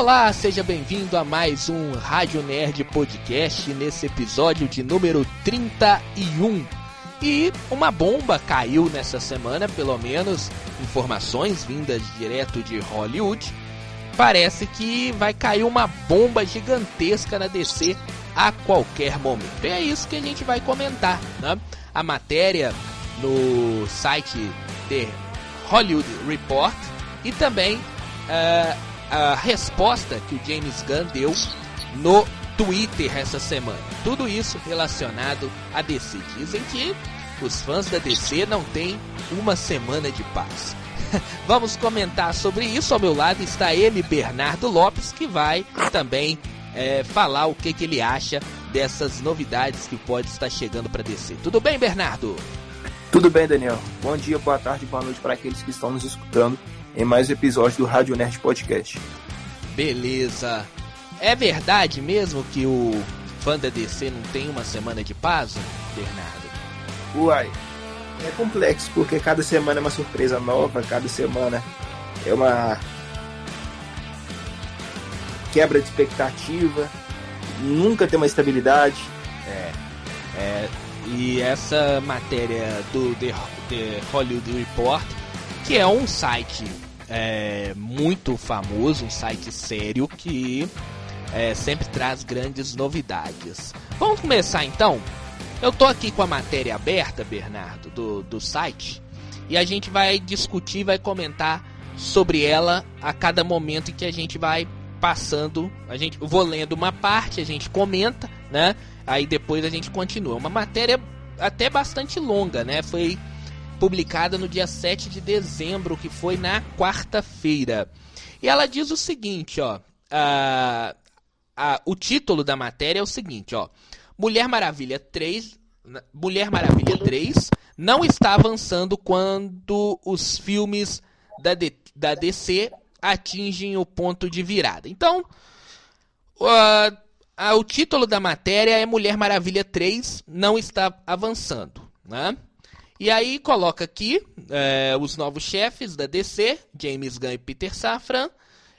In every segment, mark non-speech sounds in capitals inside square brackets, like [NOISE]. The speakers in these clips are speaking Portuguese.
Olá, seja bem-vindo a mais um Rádio Nerd Podcast nesse episódio de número 31. E uma bomba caiu nessa semana, pelo menos informações vindas direto de Hollywood. Parece que vai cair uma bomba gigantesca na DC a qualquer momento. É isso que a gente vai comentar, né? A matéria no site The Hollywood Report e também uh, a resposta que o James Gunn deu no Twitter essa semana. Tudo isso relacionado a DC. Dizem que os fãs da DC não têm uma semana de paz. [LAUGHS] Vamos comentar sobre isso. Ao meu lado está ele, Bernardo Lopes, que vai também é, falar o que, que ele acha dessas novidades que pode estar chegando para DC. Tudo bem, Bernardo? Tudo bem, Daniel. Bom dia, boa tarde, boa noite para aqueles que estão nos escutando em mais um episódio do Rádio Nerd Podcast. Beleza. É verdade mesmo que o fã da DC não tem uma semana de paz, Bernardo? Uai, é complexo, porque cada semana é uma surpresa nova, cada semana é uma quebra de expectativa, nunca tem uma estabilidade. É, é e essa matéria do The, The Hollywood Report, que é um site é, muito famoso, um site sério que é, sempre traz grandes novidades. Vamos começar então? Eu tô aqui com a matéria aberta, Bernardo, do, do site, e a gente vai discutir, vai comentar sobre ela a cada momento que a gente vai passando. A gente eu vou lendo uma parte, a gente comenta, né? Aí depois a gente continua. Uma matéria até bastante longa, né? Foi publicada no dia 7 de dezembro, que foi na quarta-feira. E ela diz o seguinte, ó. A, a, o título da matéria é o seguinte, ó. Mulher Maravilha 3. Mulher Maravilha 3 não está avançando quando os filmes da, D, da DC atingem o ponto de virada. Então, uh, o título da matéria é Mulher Maravilha 3 não está avançando. Né? E aí coloca aqui é, os novos chefes da DC, James Gunn e Peter Safran,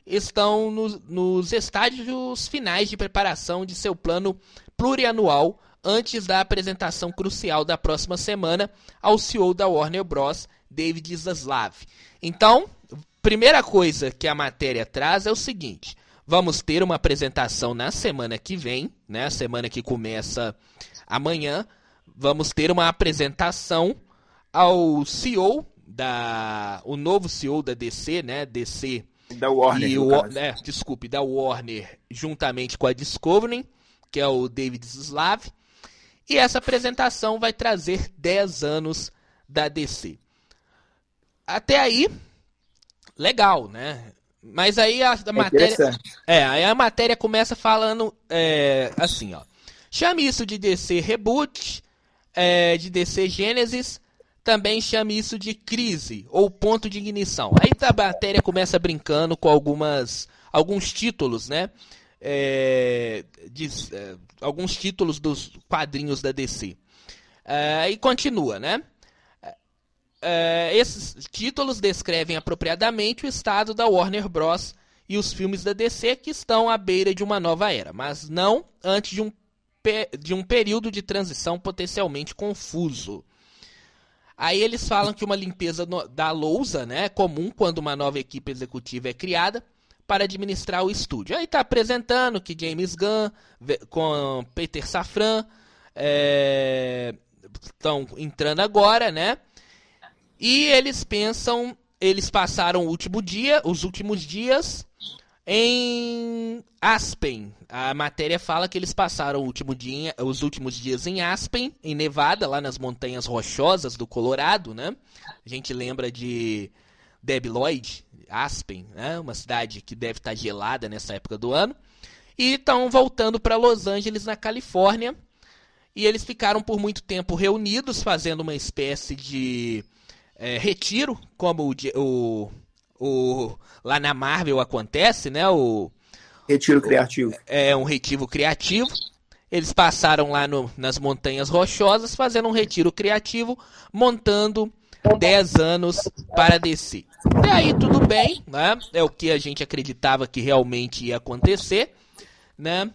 estão nos, nos estágios finais de preparação de seu plano plurianual antes da apresentação crucial da próxima semana ao CEO da Warner Bros., David Zaslav. Então, primeira coisa que a matéria traz é o seguinte: vamos ter uma apresentação na semana que vem, né? Semana que começa amanhã. Vamos ter uma apresentação ao CEO da o novo CEO da DC, né? DC da Warner, e o, né, desculpe, da Warner juntamente com a Discovery, que é o David Slav. E essa apresentação vai trazer 10 anos da DC. Até aí, legal, né? Mas aí a, a é matéria. É, aí a matéria começa falando é, assim, ó. Chame isso de DC Reboot, é, de DC Genesis, também chame isso de crise ou ponto de ignição. Aí a matéria começa brincando com algumas alguns títulos, né? É, de, é, alguns títulos dos quadrinhos da DC. É, e continua, né? É, esses títulos descrevem apropriadamente o estado da Warner Bros. e os filmes da DC que estão à beira de uma nova era, mas não antes de um, de um período de transição potencialmente confuso. Aí eles falam que uma limpeza da lousa né, é comum quando uma nova equipe executiva é criada para administrar o estúdio. Aí está apresentando que James Gunn com Peter Safran estão é, entrando agora, né? E eles pensam, eles passaram o último dia, os últimos dias em Aspen, a matéria fala que eles passaram último dia, os últimos dias em Aspen, em Nevada, lá nas montanhas rochosas do Colorado, né? A gente lembra de Debbie Lloyd, Aspen, né? Uma cidade que deve estar gelada nessa época do ano. E estão voltando para Los Angeles, na Califórnia. E eles ficaram por muito tempo reunidos, fazendo uma espécie de é, retiro, como o, o o lá na Marvel acontece, né? O retiro criativo. É um retiro criativo. Eles passaram lá no, nas montanhas rochosas fazendo um retiro criativo, montando 10 anos para DC. E aí tudo bem, né? É o que a gente acreditava que realmente ia acontecer, né?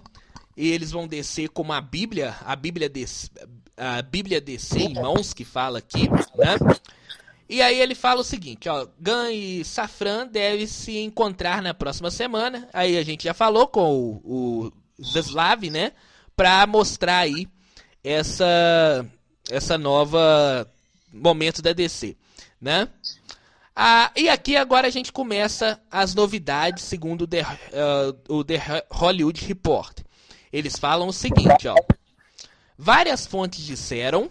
E eles vão descer como a Bíblia, a Bíblia DC, a Bíblia DC em mãos que fala aqui, né? E aí ele fala o seguinte, ó, Gun e Safran devem se encontrar na próxima semana. Aí a gente já falou com o, o Zaslav, né? Pra mostrar aí essa essa nova momento da DC, né? Ah, e aqui agora a gente começa as novidades segundo o The, uh, o The Hollywood Report. Eles falam o seguinte, ó. Várias fontes disseram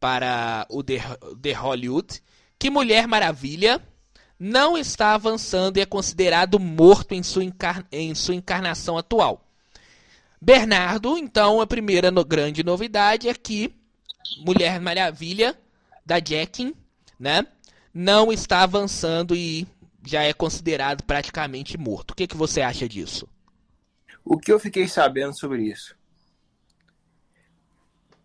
para o The, The Hollywood que Mulher Maravilha não está avançando e é considerado morto em sua, em sua encarnação atual. Bernardo, então, a primeira no grande novidade é que Mulher Maravilha da Jackin, né, não está avançando e já é considerado praticamente morto. O que, que você acha disso? O que eu fiquei sabendo sobre isso?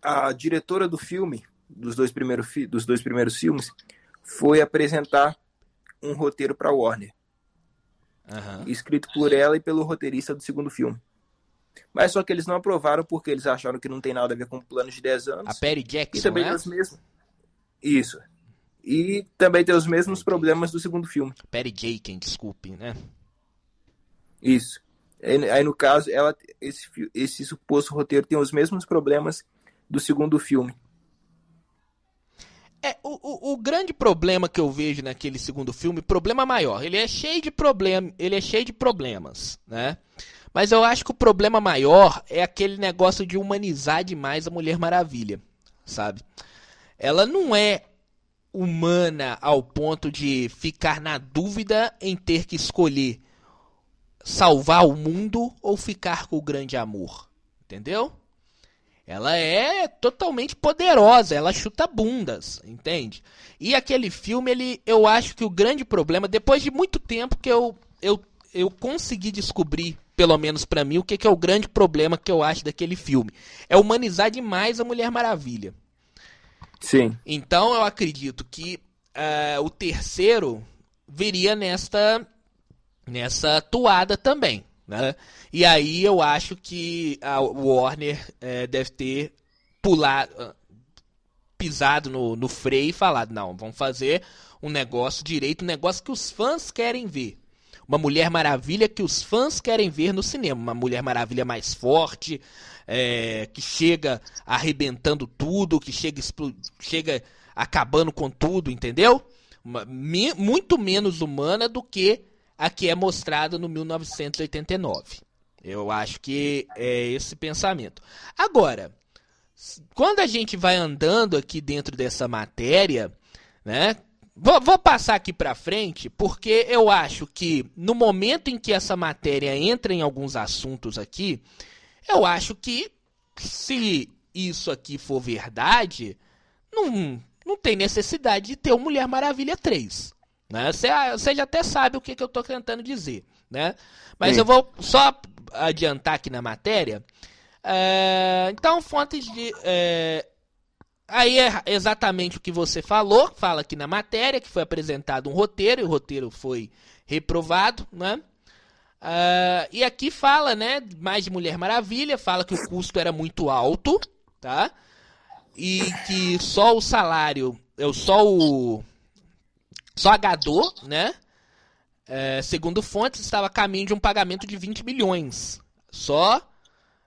A diretora do filme, dos dois primeiros, dos dois primeiros filmes, foi apresentar um roteiro para Warner, uhum. escrito por ela e pelo roteirista do segundo filme. Mas só que eles não aprovaram porque eles acharam que não tem nada a ver com o plano de 10 anos. A Perry Jackson, e também é? os mesmos. Isso. E também tem os mesmos problemas do segundo filme. Perry Jackson, desculpe, né? Isso. Aí no caso, ela, esse, esse suposto roteiro tem os mesmos problemas do segundo filme. É, o, o, o, grande problema que eu vejo naquele segundo filme, problema maior, ele é cheio de problema, ele é cheio de problemas, né? Mas eu acho que o problema maior é aquele negócio de humanizar demais a Mulher Maravilha, sabe? Ela não é humana ao ponto de ficar na dúvida em ter que escolher salvar o mundo ou ficar com o grande amor, entendeu? Ela é totalmente poderosa, ela chuta bundas, entende? E aquele filme, ele, eu acho que o grande problema, depois de muito tempo que eu, eu, eu consegui descobrir, pelo menos para mim, o que, que é o grande problema que eu acho daquele filme. É humanizar demais a Mulher Maravilha. Sim. Então eu acredito que uh, o terceiro viria nesta, nessa toada também. Né? E aí eu acho que a Warner é, deve ter pulado, ah, pisado no, no freio e falado: não, vamos fazer um negócio direito, um negócio que os fãs querem ver. Uma Mulher Maravilha que os fãs querem ver no cinema. Uma Mulher Maravilha mais forte, é, que chega arrebentando tudo, que chega, chega acabando com tudo, entendeu? Uma, me, muito menos humana do que a que é mostrada no 1989. Eu acho que é esse pensamento. Agora, quando a gente vai andando aqui dentro dessa matéria, né? Vou, vou passar aqui para frente, porque eu acho que no momento em que essa matéria entra em alguns assuntos aqui, eu acho que se isso aqui for verdade, não, não tem necessidade de ter o Mulher Maravilha 3. Né? Você, você já até sabe o que, que eu estou tentando dizer. Né? Mas Sim. eu vou só adiantar aqui na matéria. É, então, fontes de. É, aí é exatamente o que você falou, fala aqui na matéria, que foi apresentado um roteiro, e o roteiro foi reprovado, né? Uh, e aqui fala, né, mais de Mulher Maravilha, fala que o custo era muito alto, tá? E que só o salário, só o, Gadot, né? É, segundo fontes, estava a caminho de um pagamento de 20 milhões. Só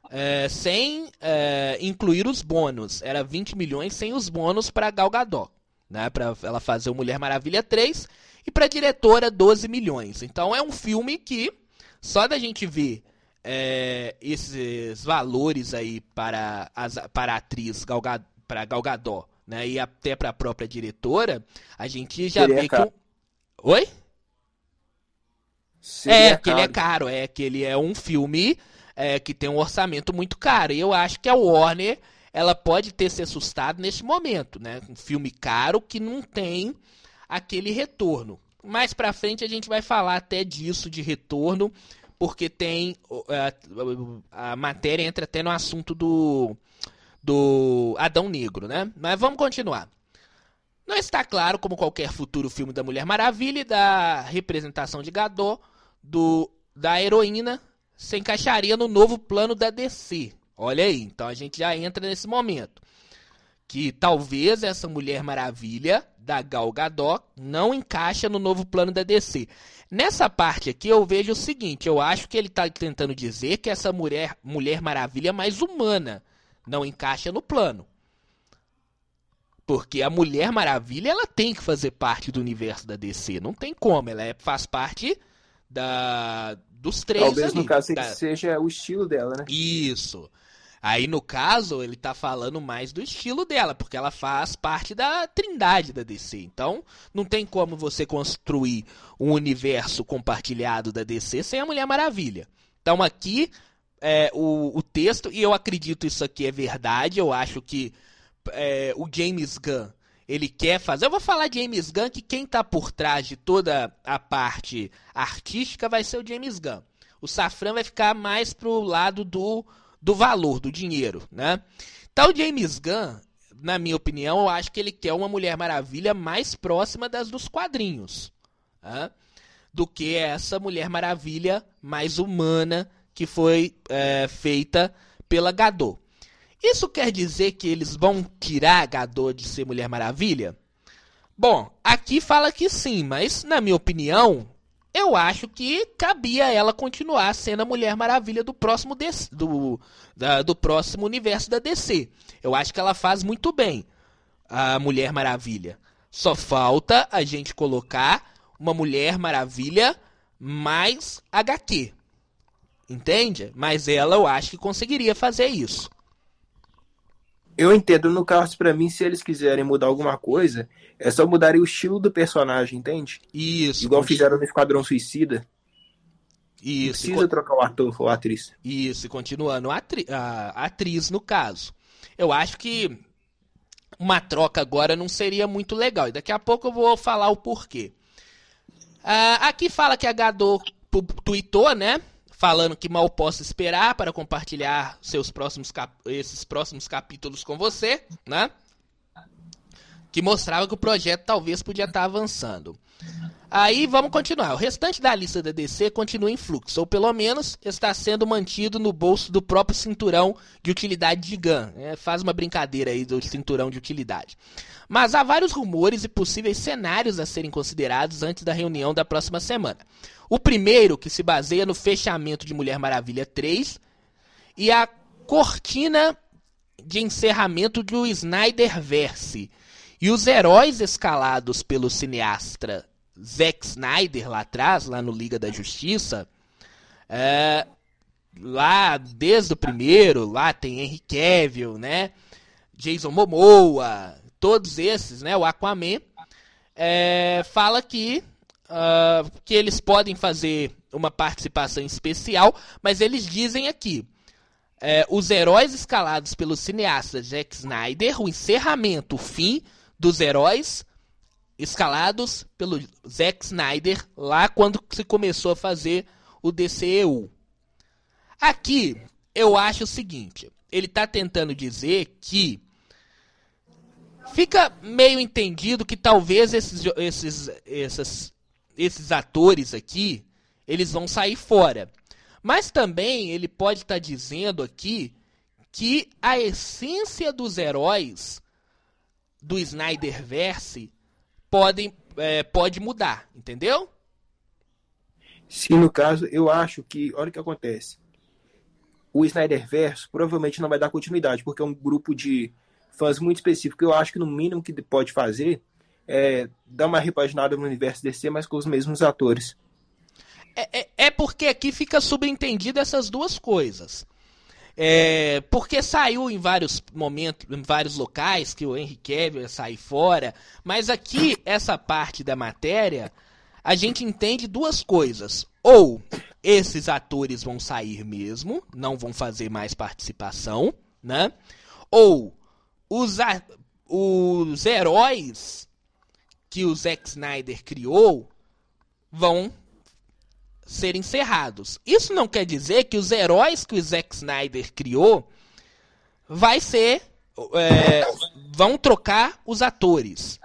é, sem é, incluir os bônus. Era 20 milhões sem os bônus para Gal Gadot. Né, para ela fazer o Mulher Maravilha 3. E para diretora, 12 milhões. Então é um filme que, só da gente ver é, esses valores aí para, as, para a atriz Gal, para Gal Gadot né, e até para a própria diretora, a gente já Seria vê caro. que. Oi? Seria é, que ele é caro, é que ele é um filme é, que tem um orçamento muito caro. E eu acho que a Warner ela pode ter se assustado nesse momento, né? Um filme caro que não tem aquele retorno. Mais para frente a gente vai falar até disso de retorno, porque tem a, a matéria entra até no assunto do do Adão Negro, né? Mas vamos continuar. Não está claro como qualquer futuro filme da Mulher Maravilha e da representação de Gadot do, da heroína se encaixaria no novo plano da DC. Olha aí, então a gente já entra nesse momento. Que talvez essa Mulher Maravilha da Gal Gadot não encaixa no novo plano da DC. Nessa parte aqui eu vejo o seguinte, eu acho que ele está tentando dizer que essa mulher, mulher Maravilha é mais humana não encaixa no plano. Porque a Mulher Maravilha ela tem que fazer parte do universo da DC. Não tem como. Ela é, faz parte da, dos três. Talvez ali, no caso da... seja o estilo dela, né? Isso. Aí no caso ele tá falando mais do estilo dela, porque ela faz parte da trindade da DC. Então não tem como você construir um universo compartilhado da DC sem a Mulher Maravilha. Então aqui é, o, o texto, e eu acredito isso aqui é verdade, eu acho que é, o James Gunn ele quer fazer. Eu vou falar James Gunn que quem está por trás de toda a parte artística vai ser o James Gunn. O Safran vai ficar mais pro lado do, do valor, do dinheiro, né? Então o James Gunn, na minha opinião, eu acho que ele quer uma Mulher Maravilha mais próxima das dos quadrinhos, né? do que essa Mulher Maravilha mais humana que foi é, feita pela Gadot. Isso quer dizer que eles vão tirar a Gadot de ser Mulher Maravilha? Bom, aqui fala que sim, mas na minha opinião, eu acho que cabia ela continuar sendo a Mulher Maravilha do próximo DC, do, da, do próximo universo da DC. Eu acho que ela faz muito bem a Mulher Maravilha. Só falta a gente colocar uma Mulher Maravilha mais HQ. Entende? Mas ela eu acho que conseguiria fazer isso. Eu entendo, no caso, para mim, se eles quiserem mudar alguma coisa, é só mudar o estilo do personagem, entende? Isso. Igual fizeram no Esquadrão Suicida. Isso. Não precisa trocar o ator ou a atriz. Isso, e continuando, a, atri a atriz, no caso. Eu acho que uma troca agora não seria muito legal. E daqui a pouco eu vou falar o porquê. Uh, aqui fala que a Gadot tweetou, né? Falando que mal posso esperar para compartilhar seus próximos esses próximos capítulos com você, né? Que mostrava que o projeto talvez podia estar avançando. Aí vamos continuar. O restante da lista da DC continua em fluxo, ou pelo menos está sendo mantido no bolso do próprio cinturão de utilidade de GAN. É, faz uma brincadeira aí do cinturão de utilidade. Mas há vários rumores e possíveis cenários a serem considerados antes da reunião da próxima semana. O primeiro, que se baseia no fechamento de Mulher Maravilha 3, e a cortina de encerramento do Snyderverse. E os heróis escalados pelo cineasta Zack Snyder lá atrás, lá no Liga da Justiça, é, lá desde o primeiro, lá tem Henry Cavill, né? Jason Momoa, todos esses, né? O Aquaman, é, fala que uh, que eles podem fazer uma participação especial, mas eles dizem aqui. É, os heróis escalados pelo cineasta Zack Snyder, o encerramento, o fim dos heróis escalados pelo Zack Snyder lá quando se começou a fazer o DCEU. Aqui eu acho o seguinte, ele está tentando dizer que fica meio entendido que talvez esses, esses, essas esses atores aqui, eles vão sair fora. Mas também ele pode estar tá dizendo aqui que a essência dos heróis do Snyderverse podem, é, pode mudar, entendeu? Sim, no caso, eu acho que, olha o que acontece. O Snyderverse provavelmente não vai dar continuidade, porque é um grupo de fãs muito específico. Eu acho que no mínimo que pode fazer é, dar uma repaginada no universo DC, mas com os mesmos atores. É, é, é porque aqui fica subentendido essas duas coisas. É, porque saiu em vários momentos, em vários locais que o Henry Cavill ia sair fora, mas aqui essa parte da matéria a gente entende duas coisas. Ou esses atores vão sair mesmo, não vão fazer mais participação, né? Ou os, os heróis que o Zack Snyder criou vão ser encerrados. Isso não quer dizer que os heróis que o Zack Snyder criou vai ser é, vão trocar os atores.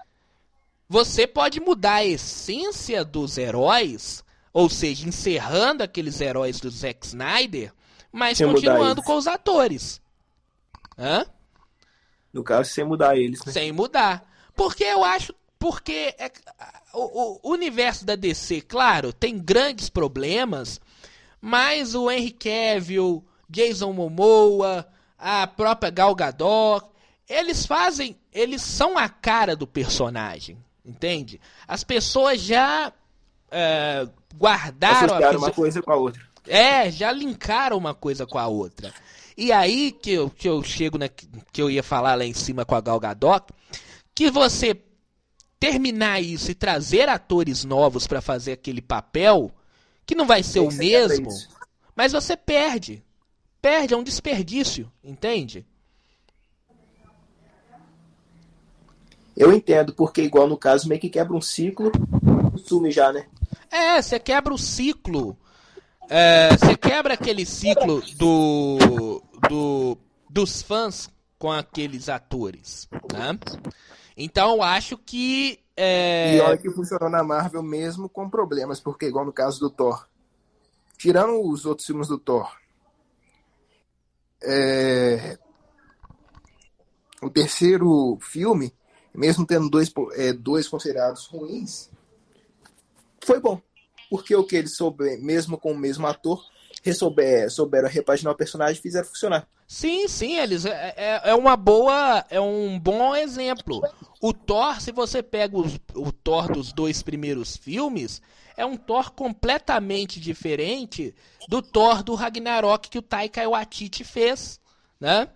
você pode mudar a essência dos heróis, ou seja, encerrando aqueles heróis do Zack Snyder, mas sem continuando com os atores. Hã? No caso, sem mudar eles, né? Sem mudar. Porque eu acho. Porque é, o, o, universo da DC, claro, tem grandes problemas, mas o Henry Cavill, Jason Momoa, a própria Gal Gadot, eles fazem, eles são a cara do personagem, entende? As pessoas já é, guardaram Associaram uma coisa com a outra. É, já linkaram uma coisa com a outra. E aí que eu, que eu chego na, que eu ia falar lá em cima com a Gal Gadot, que você terminar isso e trazer atores novos para fazer aquele papel, que não vai ser o mesmo, mas você perde. Perde, é um desperdício, entende? Eu entendo, porque igual no caso meio que quebra um ciclo, sume já, né? É, você quebra o ciclo. É, você quebra aquele ciclo do, do, dos fãs com aqueles atores, né? Então eu acho que. É... E olha que funcionou na Marvel mesmo com problemas, porque igual no caso do Thor. Tirando os outros filmes do Thor. É... O terceiro filme, mesmo tendo dois, é, dois considerados ruins, foi bom. Porque o que eles souberam, mesmo com o mesmo ator, souber, souberam repaginar o personagem e fizeram funcionar. Sim, sim, eles é, é, é, uma boa, é um bom exemplo. O Thor, se você pega os, o Thor dos dois primeiros filmes, é um Thor completamente diferente do Thor do Ragnarok que o Taika Waititi fez, né?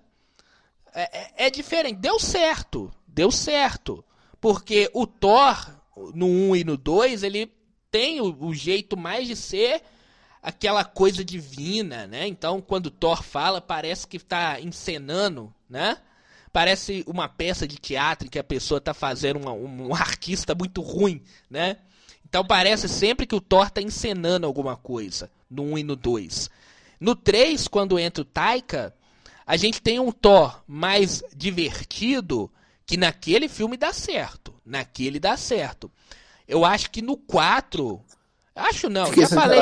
É, é, é diferente, deu certo, deu certo, porque o Thor no 1 e no 2, ele tem o, o jeito mais de ser aquela coisa divina, né? Então, quando Thor fala, parece que está encenando, né? Parece uma peça de teatro que a pessoa está fazendo uma, um, artista muito ruim, né? Então parece sempre que o Thor está encenando alguma coisa, no 1 e no 2. No 3, quando entra o Taika, a gente tem um Thor mais divertido, que naquele filme dá certo. Naquele dá certo. Eu acho que no 4. Acho não, já falei.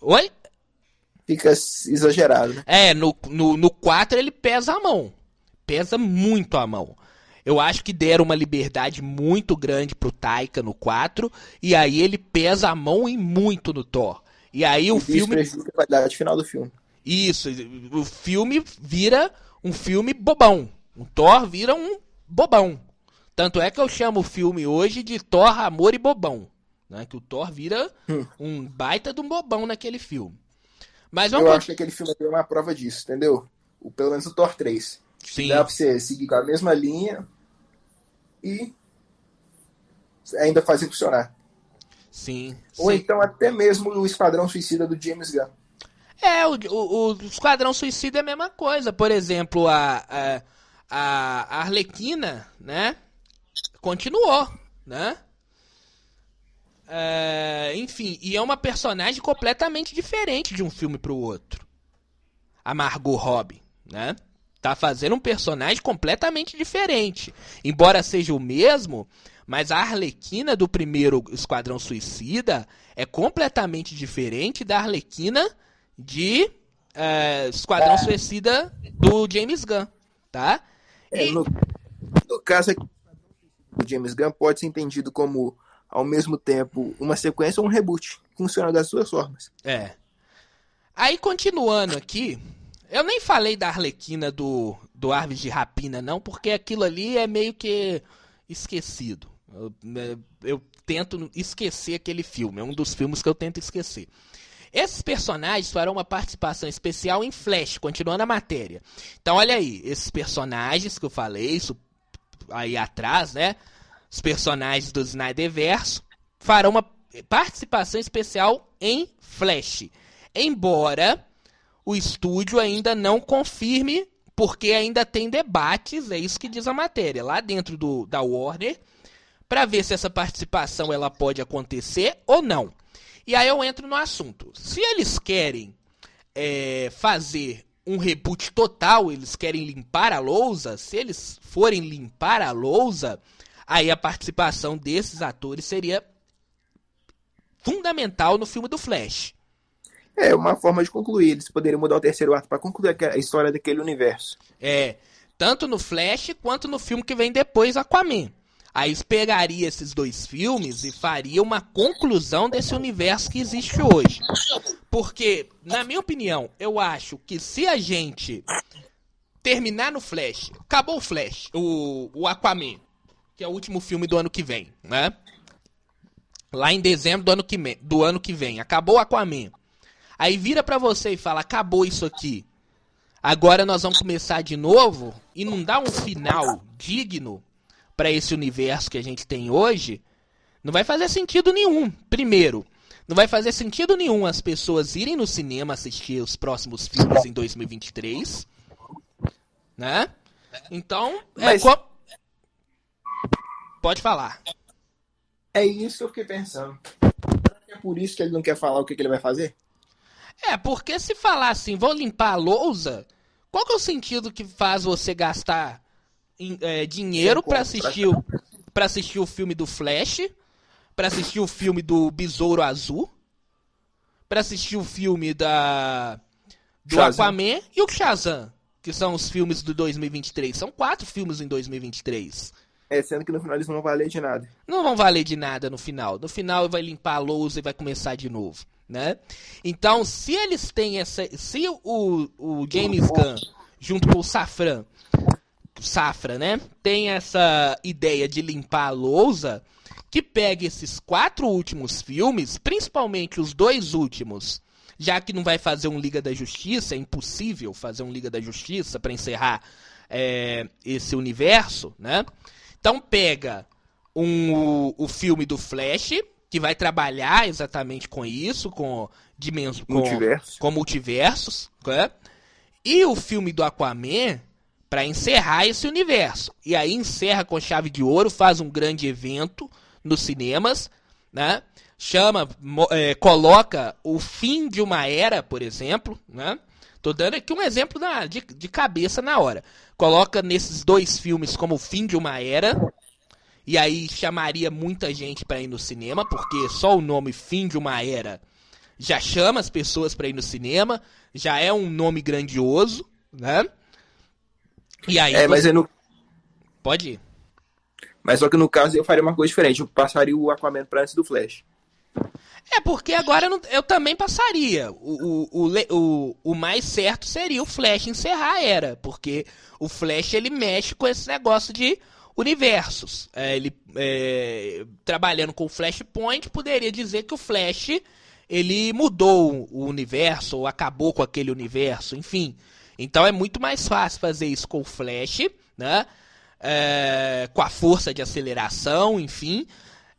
Oi? Fica exagerado, né? É, no, no, no 4 ele pesa a mão. Pesa muito a mão. Eu acho que deram uma liberdade muito grande pro Taika no 4. E aí ele pesa a mão em muito no Thor. E aí e o filme. Isso a qualidade final do filme. Isso, o filme vira um filme bobão. O Thor vira um bobão. Tanto é que eu chamo o filme hoje de Thor, Amor e Bobão. Né? Que o Thor vira hum. um baita de um bobão naquele filme. Mas. Eu acho que aquele filme é uma prova disso, entendeu? O, pelo menos o Thor 3. Sim. Dá pra você seguir com a mesma linha e ainda fazer funcionar. Sim. Ou sim. então até mesmo o Esquadrão Suicida do James Gunn. É, o, o, o Esquadrão Suicida é a mesma coisa. Por exemplo, a, a, a Arlequina, né? continuou, né? É, enfim, e é uma personagem completamente diferente de um filme para o outro. A Margot Robbie, né? Tá fazendo um personagem completamente diferente. Embora seja o mesmo, mas a Arlequina do primeiro Esquadrão Suicida é completamente diferente da Arlequina de é, Esquadrão é. Suicida do James Gunn, tá? É, e... no, no caso aqui, o James Gunn pode ser entendido como, ao mesmo tempo, uma sequência ou um reboot. Funciona das duas formas. É. Aí, continuando aqui, eu nem falei da Arlequina do, do Arves de Rapina, não, porque aquilo ali é meio que esquecido. Eu, né, eu, tento esquecer aquele filme, é um dos filmes que eu tento esquecer. Esses personagens farão uma participação especial em Flash, continuando a matéria. Então, olha aí, esses personagens que eu falei, isso aí atrás, né? Os personagens do Snyderverso farão uma participação especial em Flash. Embora o estúdio ainda não confirme, porque ainda tem debates, é isso que diz a matéria, lá dentro do, da Warner, para ver se essa participação ela pode acontecer ou não. E aí eu entro no assunto. Se eles querem é, fazer um reboot total, eles querem limpar a lousa, se eles forem limpar a lousa, aí a participação desses atores seria fundamental no filme do Flash. É uma forma de concluir. Eles poderiam mudar o terceiro ato para concluir a história daquele universo. É, tanto no Flash quanto no filme que vem depois, Aquaman. Aí pegaria esses dois filmes e faria uma conclusão desse universo que existe hoje. Porque, na minha opinião, eu acho que se a gente terminar no Flash, acabou o Flash, o, o Aquaman, que é o último filme do ano que vem, né? Lá em dezembro do ano que, do ano que vem, acabou Aquaman. Aí vira pra você e fala, acabou isso aqui. Agora nós vamos começar de novo e não dá um final digno para esse universo que a gente tem hoje, não vai fazer sentido nenhum. Primeiro, não vai fazer sentido nenhum as pessoas irem no cinema assistir os próximos filmes em 2023, né? Então, é Mas... pode falar. É isso que eu fiquei pensando. É por isso que ele não quer falar o que, que ele vai fazer? É, porque se falar assim, vou limpar a lousa, qual que é o sentido que faz você gastar é, dinheiro para assistir o, para assistir o filme do Flash, para assistir o filme do Besouro Azul, para assistir o filme da do Shazam. Aquaman e o Shazam, que são os filmes do 2023. São quatro filmes em 2023. É, sendo que no final eles não vão valer de nada. Não vão valer de nada no final. No final vai limpar a lousa e vai começar de novo, né? Então, se eles têm essa... Se o, o James Gunn, junto com o Safran, Safra, né? Tem essa ideia de limpar a lousa que pega esses quatro últimos filmes, principalmente os dois últimos, já que não vai fazer um Liga da Justiça, é impossível fazer um Liga da Justiça para encerrar é, esse universo, né? Então pega um, o, o filme do Flash, que vai trabalhar exatamente com isso, com dimensões, com, com multiversos, né? E o filme do Aquaman, para encerrar esse universo. E aí encerra com chave de ouro, faz um grande evento nos cinemas, né? Chama, é, coloca o fim de uma era, por exemplo, né? Tô dando aqui um exemplo na, de, de cabeça na hora. Coloca nesses dois filmes como o fim de uma era. E aí chamaria muita gente para ir no cinema, porque só o nome fim de uma era já chama as pessoas para ir no cinema, já é um nome grandioso, né? E aí. É, mas é no. Pode ir. Mas só que no caso eu faria uma coisa diferente. Eu passaria o Aquaman pra antes do Flash. É, porque agora eu também passaria. O, o, o, o, mais certo seria o Flash encerrar a era. Porque o Flash ele mexe com esse negócio de universos. É, ele é, trabalhando com o Flashpoint poderia dizer que o Flash ele mudou o universo ou acabou com aquele universo, enfim. Então é muito mais fácil fazer isso com o Flash, né? É, com a força de aceleração, enfim.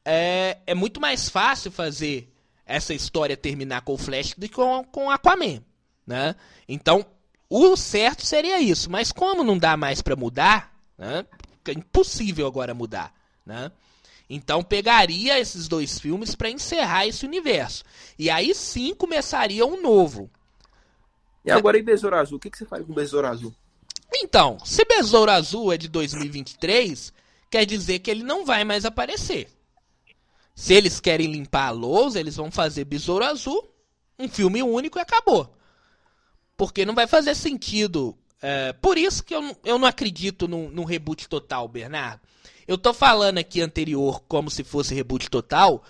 É, é muito mais fácil fazer essa história terminar com o Flash do que com, com Aquaman, né? Então, o certo seria isso. Mas como não dá mais para mudar, né? É impossível agora mudar, né? Então pegaria esses dois filmes para encerrar esse universo. E aí sim começaria um novo. E agora em Besouro Azul, o que, que você faz com Besouro Azul? Então, se Besouro Azul é de 2023, quer dizer que ele não vai mais aparecer. Se eles querem limpar a lousa, eles vão fazer Besouro Azul, um filme único e acabou. Porque não vai fazer sentido. É, por isso que eu, eu não acredito num, num reboot total, Bernardo. Eu tô falando aqui anterior como se fosse reboot total.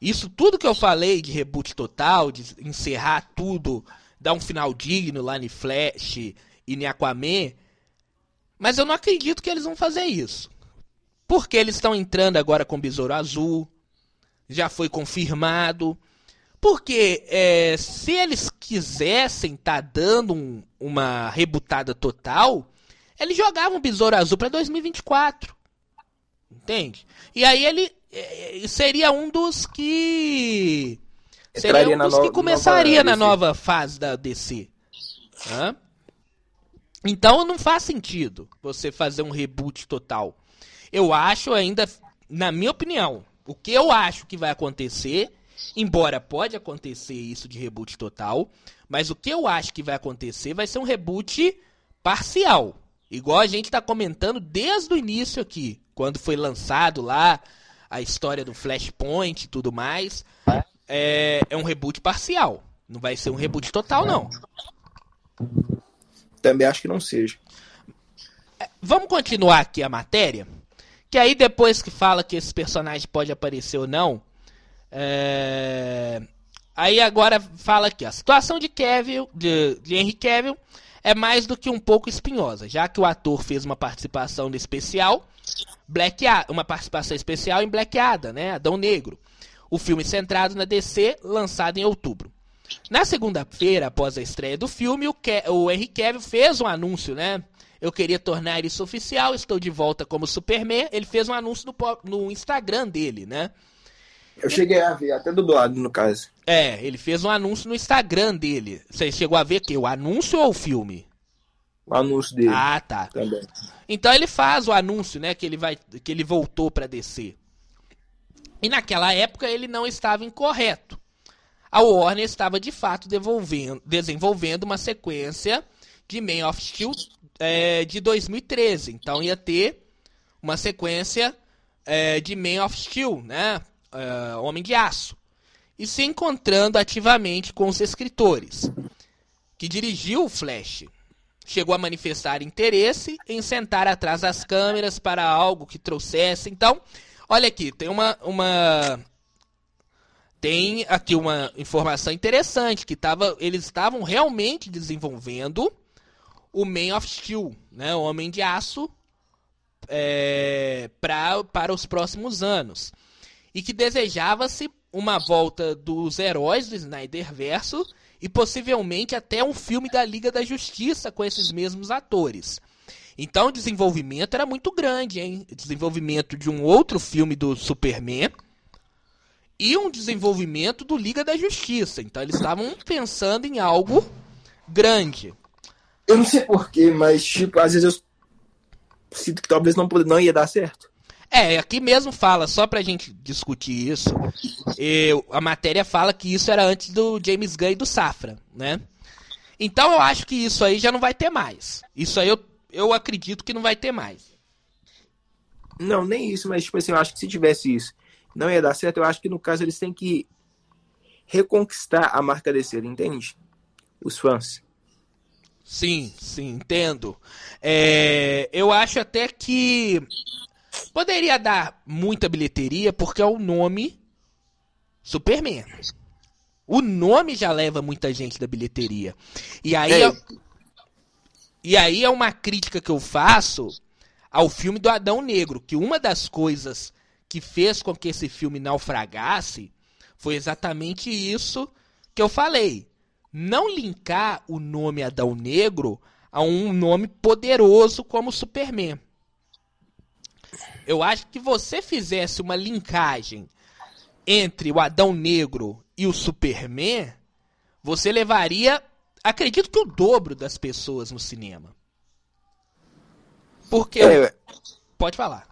Isso tudo que eu falei de reboot total, de encerrar tudo dar um final digno lá em Flash e em Aquaman. Mas eu não acredito que eles vão fazer isso. Porque eles estão entrando agora com Besouro Azul. Já foi confirmado. Porque é, se eles quisessem estar tá dando um, uma rebutada total, eles jogavam Besouro Azul para 2024. Entende? E aí ele é, seria um dos que Seria um dos que começaria nova na nova fase da DC. Hã? Então não faz sentido você fazer um reboot total. Eu acho ainda, na minha opinião, o que eu acho que vai acontecer, embora pode acontecer isso de reboot total, mas o que eu acho que vai acontecer vai ser um reboot parcial. Igual a gente está comentando desde o início aqui. quando foi lançado lá a história do Flashpoint e tudo mais, é, é um reboot parcial. Não vai ser um reboot total, não. Também acho que não seja. É, vamos continuar aqui a matéria. Que aí depois que fala que esse personagem pode aparecer ou não. É... Aí agora fala aqui, a situação de Kevin, de, de Henry Cavill é mais do que um pouco espinhosa, já que o ator fez uma participação no especial Black uma participação especial em Black Adam, né, Adão Negro. O filme centrado na DC, lançado em outubro. Na segunda-feira, após a estreia do filme, o, Ke o Henry Cavill fez um anúncio, né? Eu queria tornar isso oficial, estou de volta como Superman. Ele fez um anúncio no, no Instagram dele, né? Eu cheguei a ver, até do lado, no caso. É, ele fez um anúncio no Instagram dele. Você chegou a ver que o anúncio ou o filme? O anúncio dele. Ah, tá. Também. Então ele faz o anúncio, né, que ele vai que ele voltou para descer. E naquela época ele não estava incorreto. A Warner estava de fato desenvolvendo uma sequência de Man of Steel é, de 2013. Então ia ter uma sequência é, de Man of Steel, né? É, Homem de Aço. E se encontrando ativamente com os escritores, que dirigiu o Flash. Chegou a manifestar interesse em sentar atrás das câmeras para algo que trouxesse. Então, olha aqui, tem uma, uma tem aqui uma informação interessante que tava, eles estavam realmente desenvolvendo o Man of Steel, né, o Homem de Aço, é, pra, para os próximos anos. E que desejava-se uma volta dos heróis do Snyder Verso e possivelmente até um filme da Liga da Justiça com esses mesmos atores. Então o desenvolvimento era muito grande, hein? Desenvolvimento de um outro filme do Superman e um desenvolvimento do Liga da Justiça. Então eles estavam pensando em algo grande. Eu não sei porquê, mas, tipo, às vezes eu sinto que talvez não, não ia dar certo. É, aqui mesmo fala, só pra gente discutir isso, eu, a matéria fala que isso era antes do James Gunn e do Safra, né? Então eu acho que isso aí já não vai ter mais. Isso aí eu, eu acredito que não vai ter mais. Não, nem isso, mas tipo assim, eu acho que se tivesse isso, não ia dar certo. Eu acho que no caso eles têm que reconquistar a marca DC, entende? Os fãs. Sim, sim, entendo. É, eu acho até que poderia dar muita bilheteria porque é o nome Superman. O nome já leva muita gente da bilheteria. E aí, é. e aí é uma crítica que eu faço ao filme do Adão Negro, que uma das coisas que fez com que esse filme naufragasse foi exatamente isso que eu falei não linkar o nome Adão Negro a um nome poderoso como Superman. Eu acho que você fizesse uma linkagem entre o Adão Negro e o Superman, você levaria, acredito que o dobro das pessoas no cinema. Porque. É, pode falar.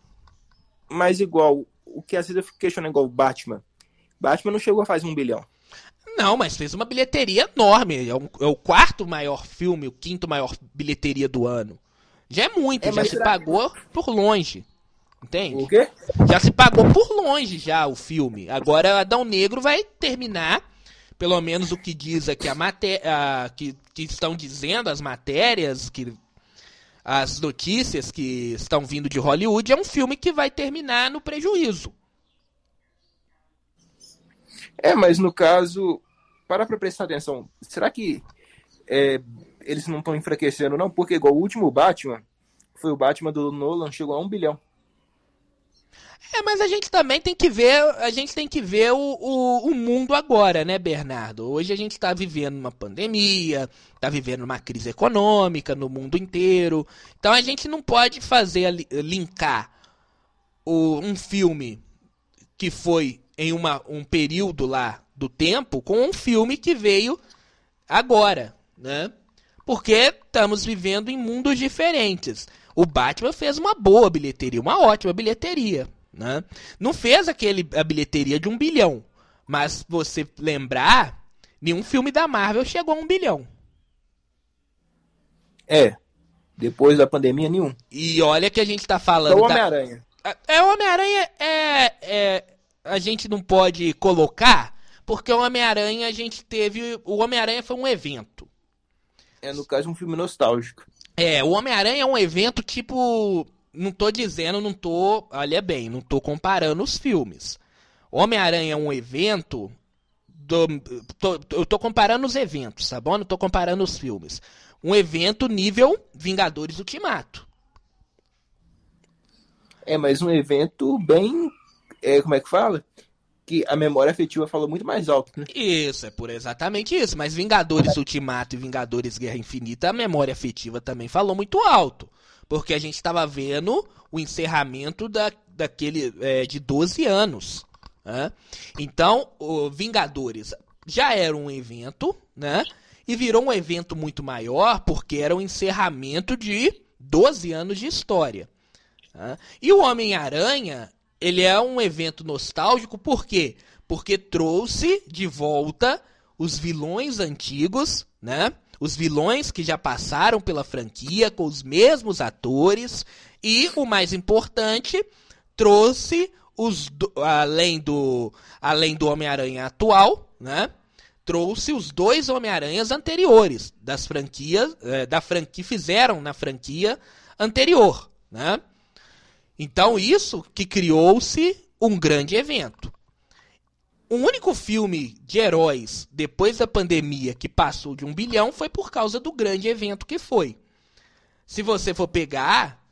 Mas igual, o que às vezes eu fico questionando igual o Batman. Batman não chegou a fazer um bilhão. Não, mas fez uma bilheteria enorme. É, um, é, o quarto maior filme, o quinto maior bilheteria do ano. Já é muito, é, já se pagou que... por longe. Entende? O quê? Já se pagou por longe já o filme. Agora Adão Negro vai terminar, pelo menos o que diz aqui a matéria, que, que estão dizendo as matérias, que as notícias que estão vindo de Hollywood, é um filme que vai terminar no prejuízo. É, mas no caso, para pra prestar atenção, será que é, eles não estão enfraquecendo, não? Porque igual o último Batman, foi o Batman do Nolan, chegou a um bilhão. É, mas a gente também tem que ver, a gente tem que ver o, o, o mundo agora, né, Bernardo? Hoje a gente está vivendo uma pandemia, está vivendo uma crise econômica no mundo inteiro. Então a gente não pode fazer linkar o, um filme que foi em uma, um período lá do tempo com um filme que veio agora, né? Porque estamos vivendo em mundos diferentes. O Batman fez uma boa bilheteria, uma ótima bilheteria, né? Não fez aquele a bilheteria de um bilhão, mas você lembrar, nenhum filme da Marvel chegou a um bilhão. É, depois da pandemia nenhum. E olha que a gente tá falando. Só o Homem-Aranha. É, o Homem-Aranha é, é. A gente não pode colocar, porque o Homem-Aranha a gente teve. O Homem-Aranha foi um evento. É, no caso, um filme nostálgico. É, o Homem-Aranha é um evento tipo. Não tô dizendo, não tô. Olha bem, não tô comparando os filmes. Homem-Aranha é um evento. Do, tô, eu tô comparando os eventos, tá bom? Não tô comparando os filmes. Um evento nível Vingadores Ultimato. É, mas um evento bem. É, como é que fala? que a memória afetiva falou muito mais alto, né? Isso, é por exatamente isso. Mas Vingadores Ultimato e Vingadores Guerra Infinita, a memória afetiva também falou muito alto. Porque a gente estava vendo o encerramento da, daquele é, de 12 anos. Né? Então, o Vingadores já era um evento, né? E virou um evento muito maior porque era o encerramento de 12 anos de história. Né? E o Homem-Aranha ele é um evento nostálgico, por quê? Porque trouxe de volta os vilões antigos, né? Os vilões que já passaram pela franquia com os mesmos atores e o mais importante, trouxe os além do além do Homem-Aranha atual, né? Trouxe os dois Homem-Aranhas anteriores das franquias, é, da franquia que fizeram na franquia anterior, né? Então, isso que criou-se um grande evento. O único filme de heróis depois da pandemia que passou de um bilhão foi por causa do grande evento que foi. Se você for pegar,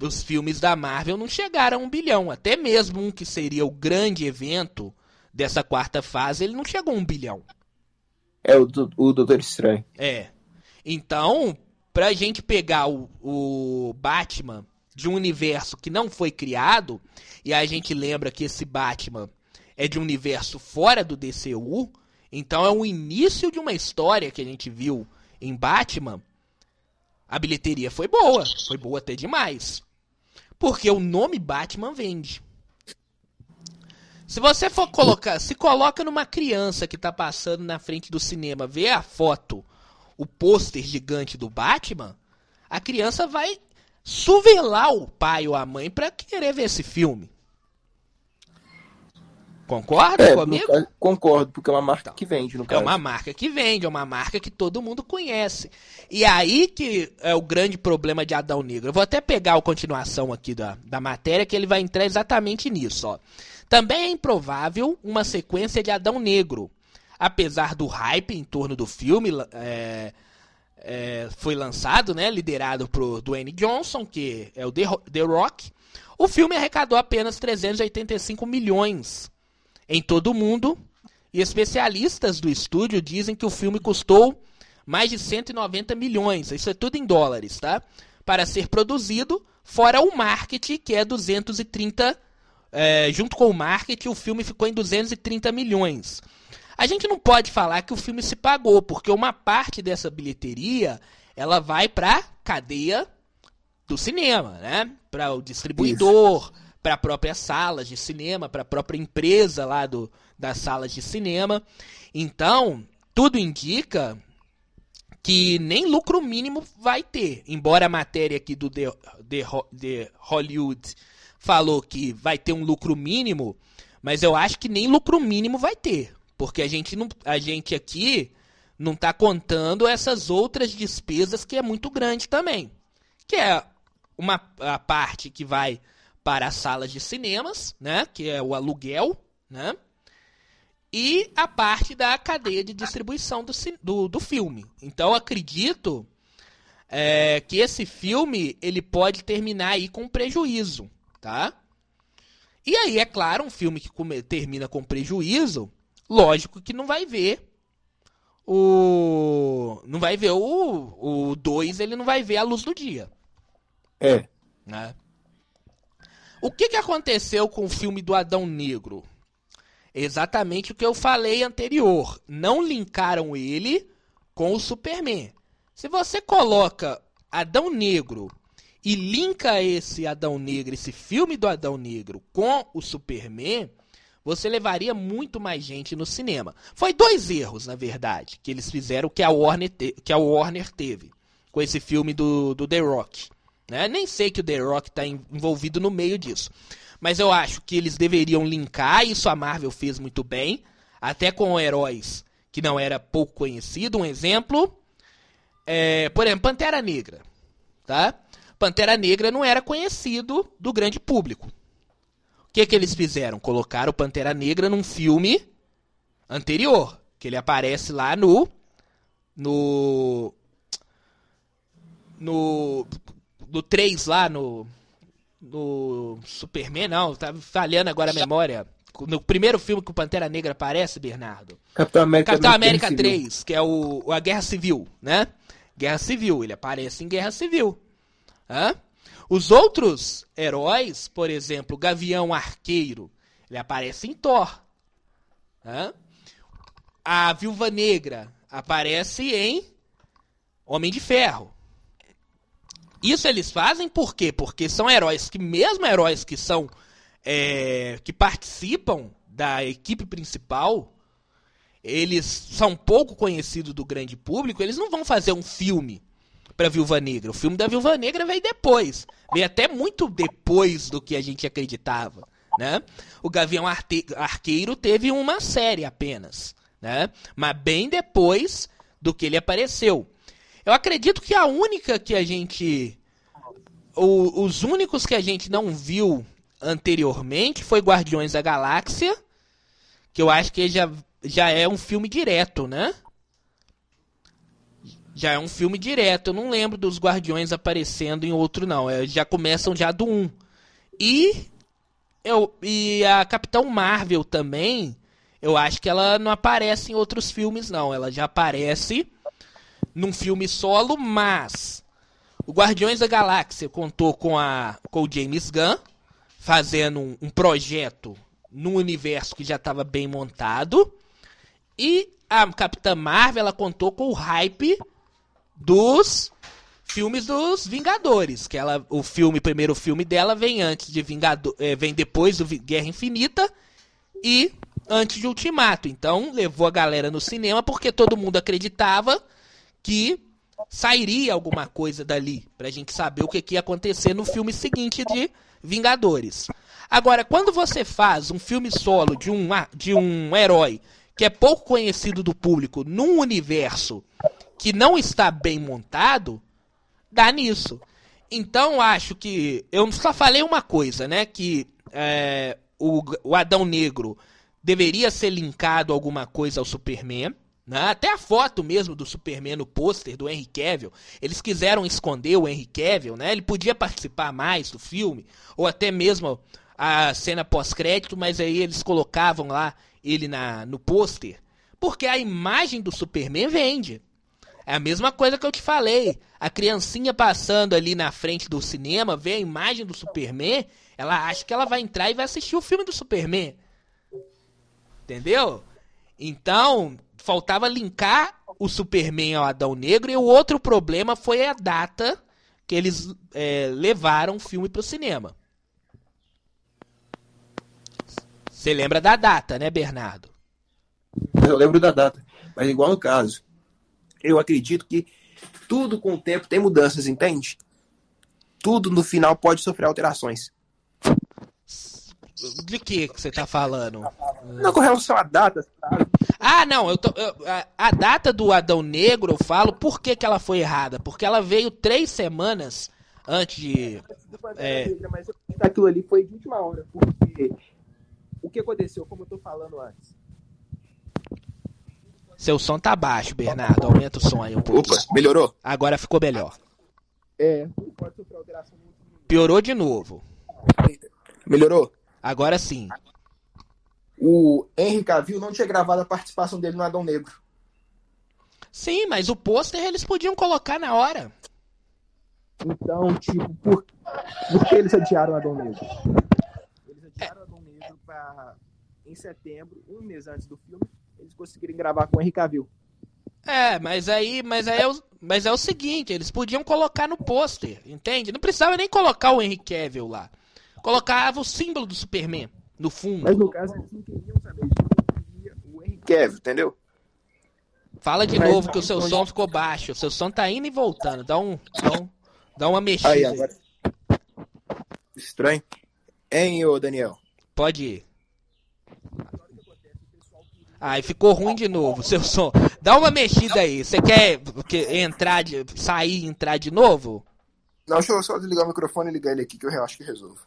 os filmes da Marvel não chegaram a um bilhão. Até mesmo um que seria o grande evento dessa quarta fase, ele não chegou a um bilhão. É o, o Doutor Estranho. É. Então, pra gente pegar o, o Batman de um universo que não foi criado, e a gente lembra que esse Batman é de um universo fora do DCU, então é o início de uma história que a gente viu em Batman. A bilheteria foi boa, foi boa até demais. Porque o nome Batman vende. Se você for colocar, se coloca numa criança que está passando na frente do cinema, vê a foto, o pôster gigante do Batman, a criança vai suvelar o pai ou a mãe para querer ver esse filme. Concorda é, comigo? Caso, concordo, porque é uma marca que vende, no é caso. É uma marca que vende, é uma marca que todo mundo conhece. E aí que é o grande problema de Adão Negro. Eu vou até pegar a continuação aqui da, da matéria, que ele vai entrar exatamente nisso. Ó. Também é improvável uma sequência de Adão Negro. Apesar do hype em torno do filme, é, é, foi lançado, né, liderado por Dwayne Johnson, que é o The, Rock, o filme arrecadou apenas 385 milhões em todo o mundo, e especialistas do estúdio dizem que o filme custou mais de 190 milhões, isso é tudo em dólares, tá? Para ser produzido, fora o marketing, que é 230, é, junto com o marketing, o filme ficou em 230 milhões. A gente não pode falar que o filme se pagou, porque uma parte dessa bilheteria ela vai para cadeia do cinema, né? Para o distribuidor, para próprias salas de cinema, para a própria empresa lá do, das salas de cinema. Então, tudo indica que nem lucro mínimo vai ter. Embora a matéria aqui do The, The, The Hollywood falou que vai ter um lucro mínimo, mas eu acho que nem lucro mínimo vai ter. Porque a gente, não, a gente aqui não está contando essas outras despesas que é muito grande também. Que é uma a parte que vai para as salas de cinemas, né? Que é o aluguel, né? E a parte da cadeia de distribuição do, do, do filme. Então acredito é, que esse filme ele pode terminar aí com prejuízo, tá? E aí, é claro, um filme que termina com prejuízo, lógico que não vai ver o. Não vai ver o 2, ele não vai ver a luz do dia. É. Né? O que, que aconteceu com o filme do Adão Negro? Exatamente o que eu falei anterior. Não linkaram ele com o Superman. Se você coloca Adão Negro e linka esse Adão Negro, esse filme do Adão Negro com o Superman, você levaria muito mais gente no cinema. Foi dois erros, na verdade, que eles fizeram que a Warner, te que a Warner teve com esse filme do, do The Rock. Né? Nem sei que o The Rock está envolvido no meio disso. Mas eu acho que eles deveriam linkar, isso a Marvel fez muito bem, até com heróis que não era pouco conhecido. Um exemplo, é, por exemplo, Pantera Negra. Tá? Pantera Negra não era conhecido do grande público. O que, que eles fizeram? Colocaram Pantera Negra num filme anterior, que ele aparece lá no no no no 3 lá no no Superman, não, tá falhando agora a memória. No primeiro filme que o Pantera Negra aparece, Bernardo. Capitão América, Capitão América 3, que é o, a Guerra Civil, né? Guerra Civil, ele aparece em Guerra Civil. Hã? Os outros heróis, por exemplo, Gavião Arqueiro, ele aparece em Thor. A Viúva Negra aparece em Homem de Ferro. Isso eles fazem por quê? Porque são heróis que, mesmo heróis que são. É, que participam da equipe principal, eles são pouco conhecidos do grande público, eles não vão fazer um filme pra Viúva Negra. O filme da Viúva Negra veio depois. Veio até muito depois do que a gente acreditava. Né? O Gavião Arqueiro teve uma série apenas. Né? Mas bem depois do que ele apareceu. Eu acredito que a única que a gente. O, os únicos que a gente não viu anteriormente foi Guardiões da Galáxia. Que eu acho que já, já é um filme direto, né? Já é um filme direto. Eu não lembro dos Guardiões aparecendo em outro, não. É, já começam já do 1. E, eu, e a Capitão Marvel também. Eu acho que ela não aparece em outros filmes, não. Ela já aparece num filme solo, mas o Guardiões da Galáxia contou com, a, com o James Gunn fazendo um, um projeto num universo que já estava bem montado. E a Capitã Marvel ela contou com o hype dos filmes dos Vingadores, que ela o filme, primeiro filme dela vem antes de Vingador, é, vem depois do Guerra Infinita e antes de Ultimato. Então, levou a galera no cinema porque todo mundo acreditava que sairia alguma coisa dali, pra gente saber o que, que ia acontecer no filme seguinte de Vingadores. Agora, quando você faz um filme solo de um, de um herói que é pouco conhecido do público num universo que não está bem montado, dá nisso. Então, acho que. Eu só falei uma coisa, né? Que é, o, o Adão Negro deveria ser linkado alguma coisa ao Superman. Né? Até a foto mesmo do Superman no pôster do Henry Cavill, eles quiseram esconder o Henry Cavill, né? Ele podia participar mais do filme, ou até mesmo a cena pós-crédito, mas aí eles colocavam lá ele na, no pôster, porque a imagem do Superman vende. É a mesma coisa que eu te falei. A criancinha passando ali na frente do cinema, vê a imagem do Superman, ela acha que ela vai entrar e vai assistir o filme do Superman. Entendeu? Então, faltava linkar o Superman ao Adão Negro e o outro problema foi a data que eles é, levaram o filme para o cinema. Você lembra da data, né, Bernardo? Eu lembro da data, mas igual no caso, eu acredito que tudo com o tempo tem mudanças, entende? Tudo no final pode sofrer alterações. De que que você tá falando? Não, com relação à data. Sabe? Ah, não, eu tô, eu, a, a, data do Adão Negro, eu falo, por que, que ela foi errada? Porque ela veio três semanas antes de. É... Mas aquilo ali foi de última hora, porque o que aconteceu, como eu tô falando antes. Seu som tá baixo, Bernardo. Aumenta o som aí um pouco. Opa, melhorou? Agora ficou melhor. É, pode sofrer alteração muito. Piorou de novo. Melhorou? Agora sim. O Henry Cavill não tinha gravado a participação dele no Adão Negro. Sim, mas o pôster eles podiam colocar na hora. Então, tipo, por, por que eles adiaram o Adão Negro? Eles adiaram o Adão Negro pra, em setembro, um mês antes do filme, eles conseguirem gravar com o Henry Cavill. É, mas aí, mas aí é o, mas é o seguinte, eles podiam colocar no pôster, entende? Não precisava nem colocar o Henry Cavill lá. Colocava o símbolo do Superman no fundo. Mas no caso eles não queriam saber, eles o Henry Cavill, entendeu? Fala de Mas, novo que o seu som ficou baixo. O seu som tá indo e voltando. Dá um, dá um, Dá uma mexida. Aí, agora... Estranho. Hein, ô Daniel? Pode ir. Ai, ficou ruim de novo, [LAUGHS] seu som. Dá uma mexida aí. Você quer, quer entrar, de, sair e entrar de novo? Não, deixa eu só desligar o microfone e ligar ele aqui que eu acho que resolvo.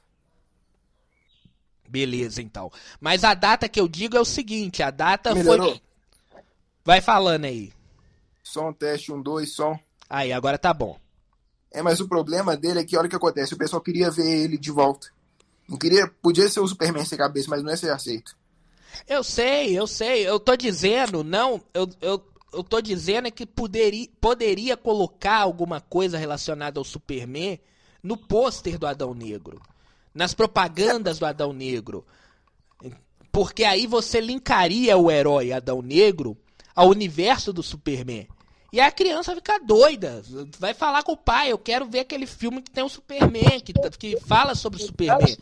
Beleza, então. Mas a data que eu digo é o seguinte, a data Melhorou? foi... Vai falando aí. Som, teste, um, dois, som. Aí, agora tá bom. É, mas o problema dele é que olha o que acontece, o pessoal queria ver ele de volta. Não queria, podia ser o Superman sem cabeça, mas não ia ser aceito. Eu sei, eu sei. Eu tô dizendo, não, eu, eu, eu tô dizendo é que poderia, poderia colocar alguma coisa relacionada ao Superman no pôster do Adão Negro. Nas propagandas do Adão Negro. Porque aí você linkaria o herói Adão Negro ao universo do Superman. E a criança fica doida. Vai falar com o pai, eu quero ver aquele filme que tem o Superman, que, que fala sobre o Superman.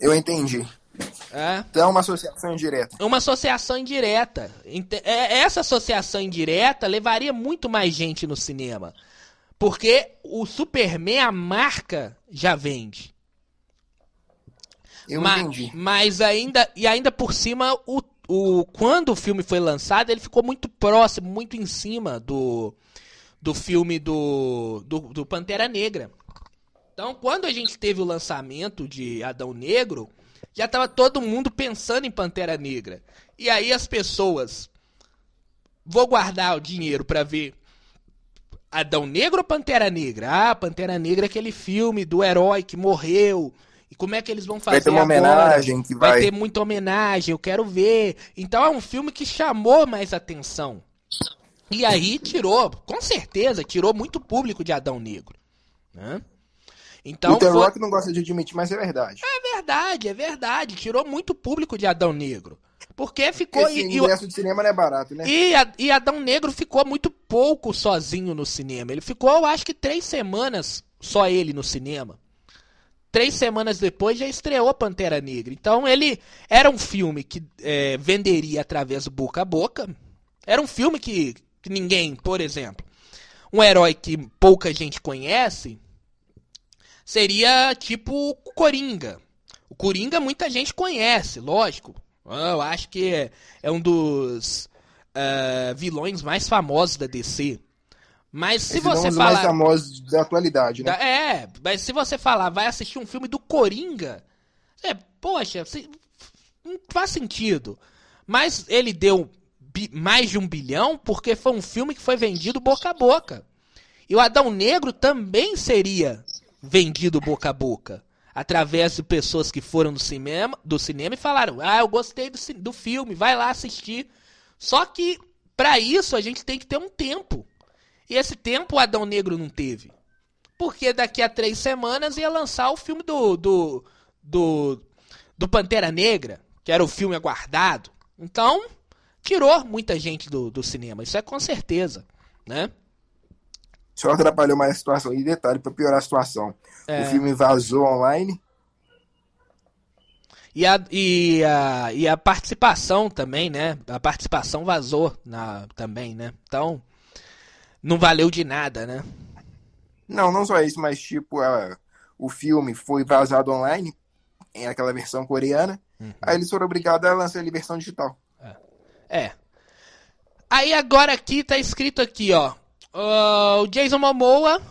Eu entendi. É. Então é uma associação indireta. Uma associação indireta. É, essa associação indireta levaria muito mais gente no cinema. Porque o Superman, a marca, já vende. Eu mas, entendi. Mas ainda, e ainda por cima, o, o, quando o filme foi lançado, ele ficou muito próximo, muito em cima do, do filme do, do, do Pantera Negra. Então, quando a gente teve o lançamento de Adão Negro, já tava todo mundo pensando em Pantera Negra. E aí as pessoas vou guardar o dinheiro para ver Adão Negro ou Pantera Negra? Ah, Pantera Negra é aquele filme do herói que morreu. E como é que eles vão fazer Vai ter uma agora? homenagem que vai... vai ter muita homenagem, eu quero ver. Então é um filme que chamou mais atenção. E aí tirou, com certeza, tirou muito público de Adão Negro. Né? Então, o The foi... Rock não gosta de admitir, mas é verdade. É verdade, é verdade. Tirou muito público de Adão Negro. Porque ficou. Esse e, ingresso e, de cinema não é barato, né? E, e Adão Negro ficou muito pouco sozinho no cinema. Ele ficou, eu acho que três semanas só ele no cinema. Três semanas depois já estreou Pantera Negra. Então ele era um filme que é, venderia através do boca a boca. Era um filme que, que ninguém, por exemplo, um herói que pouca gente conhece, seria tipo o Coringa. O Coringa muita gente conhece, lógico. Eu acho que é, é um dos uh, vilões mais famosos da DC. Mas se Esse você falar. mais famosos da atualidade, né? É, mas se você falar, vai assistir um filme do Coringa. É, poxa, não faz sentido. Mas ele deu mais de um bilhão porque foi um filme que foi vendido boca a boca. E o Adão Negro também seria vendido boca a boca. Através de pessoas que foram do cinema, do cinema e falaram: Ah, eu gostei do, do filme, vai lá assistir. Só que, para isso, a gente tem que ter um tempo. E esse tempo o Adão Negro não teve. Porque daqui a três semanas ia lançar o filme do, do, do, do Pantera Negra, que era o filme aguardado. Então, tirou muita gente do, do cinema, isso é com certeza, né? Só atrapalhou mais a situação. E detalhe, para piorar a situação, é. o filme vazou online. E a, e, a, e a participação também, né? A participação vazou na, também, né? Então, não valeu de nada, né? Não, não só isso, mas tipo, a, o filme foi vazado online, em aquela versão coreana. Uhum. Aí eles foram obrigados a lançar ele versão digital. É. é. Aí agora aqui tá escrito aqui, ó. Uh, o Jason Momoa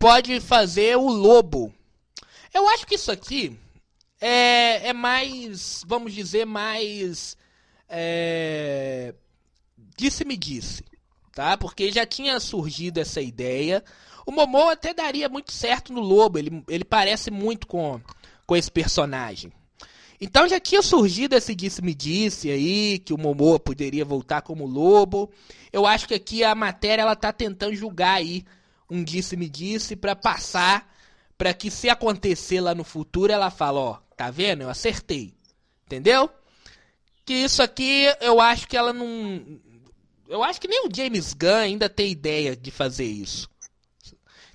pode fazer o lobo. Eu acho que isso aqui é, é mais, vamos dizer, mais. É, disse-me disse, tá? Porque já tinha surgido essa ideia. O Momoa até daria muito certo no lobo, ele, ele parece muito com, com esse personagem. Então já tinha surgido esse disse-me-disse aí, que o Momoa poderia voltar como lobo. Eu acho que aqui a matéria ela tá tentando julgar aí um disse-me-disse para passar para que se acontecer lá no futuro ela fala, ó, tá vendo? Eu acertei. Entendeu? Que isso aqui eu acho que ela não eu acho que nem o James Gunn ainda tem ideia de fazer isso.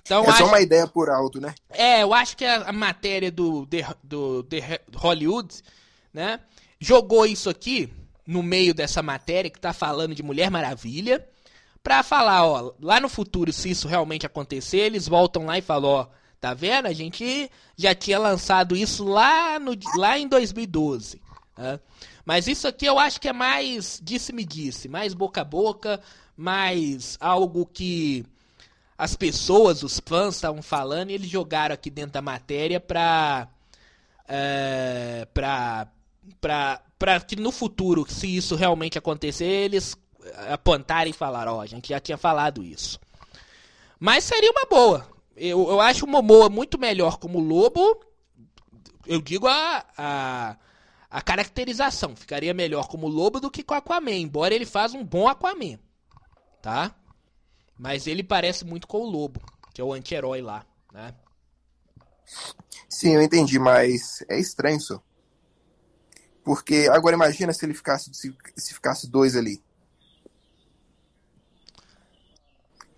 Então, é acho... só uma ideia por alto, né? É, eu acho que a, a matéria do, The, do The Hollywood, né, jogou isso aqui no meio dessa matéria que tá falando de Mulher Maravilha, pra falar, ó, lá no futuro, se isso realmente acontecer, eles voltam lá e falam, ó, tá vendo? A gente já tinha lançado isso lá, no, lá em 2012. Né? Mas isso aqui eu acho que é mais disse-me-disse, mais boca a boca, mais algo que as pessoas, os fãs estavam falando e eles jogaram aqui dentro da matéria pra. É, pra, pra, pra que no futuro, se isso realmente acontecer, eles apontarem e falar, ó, oh, a gente já tinha falado isso. Mas seria uma boa. Eu, eu acho o Momoa muito melhor como lobo. Eu digo a, a, a caracterização. Ficaria melhor como lobo do que com Aquaman. Embora ele faça um bom Aquaman. Tá? Mas ele parece muito com o lobo, que é o anti-herói lá, né? Sim, eu entendi, mas é estranho isso. Porque agora imagina se ele ficasse se, se ficasse dois ali.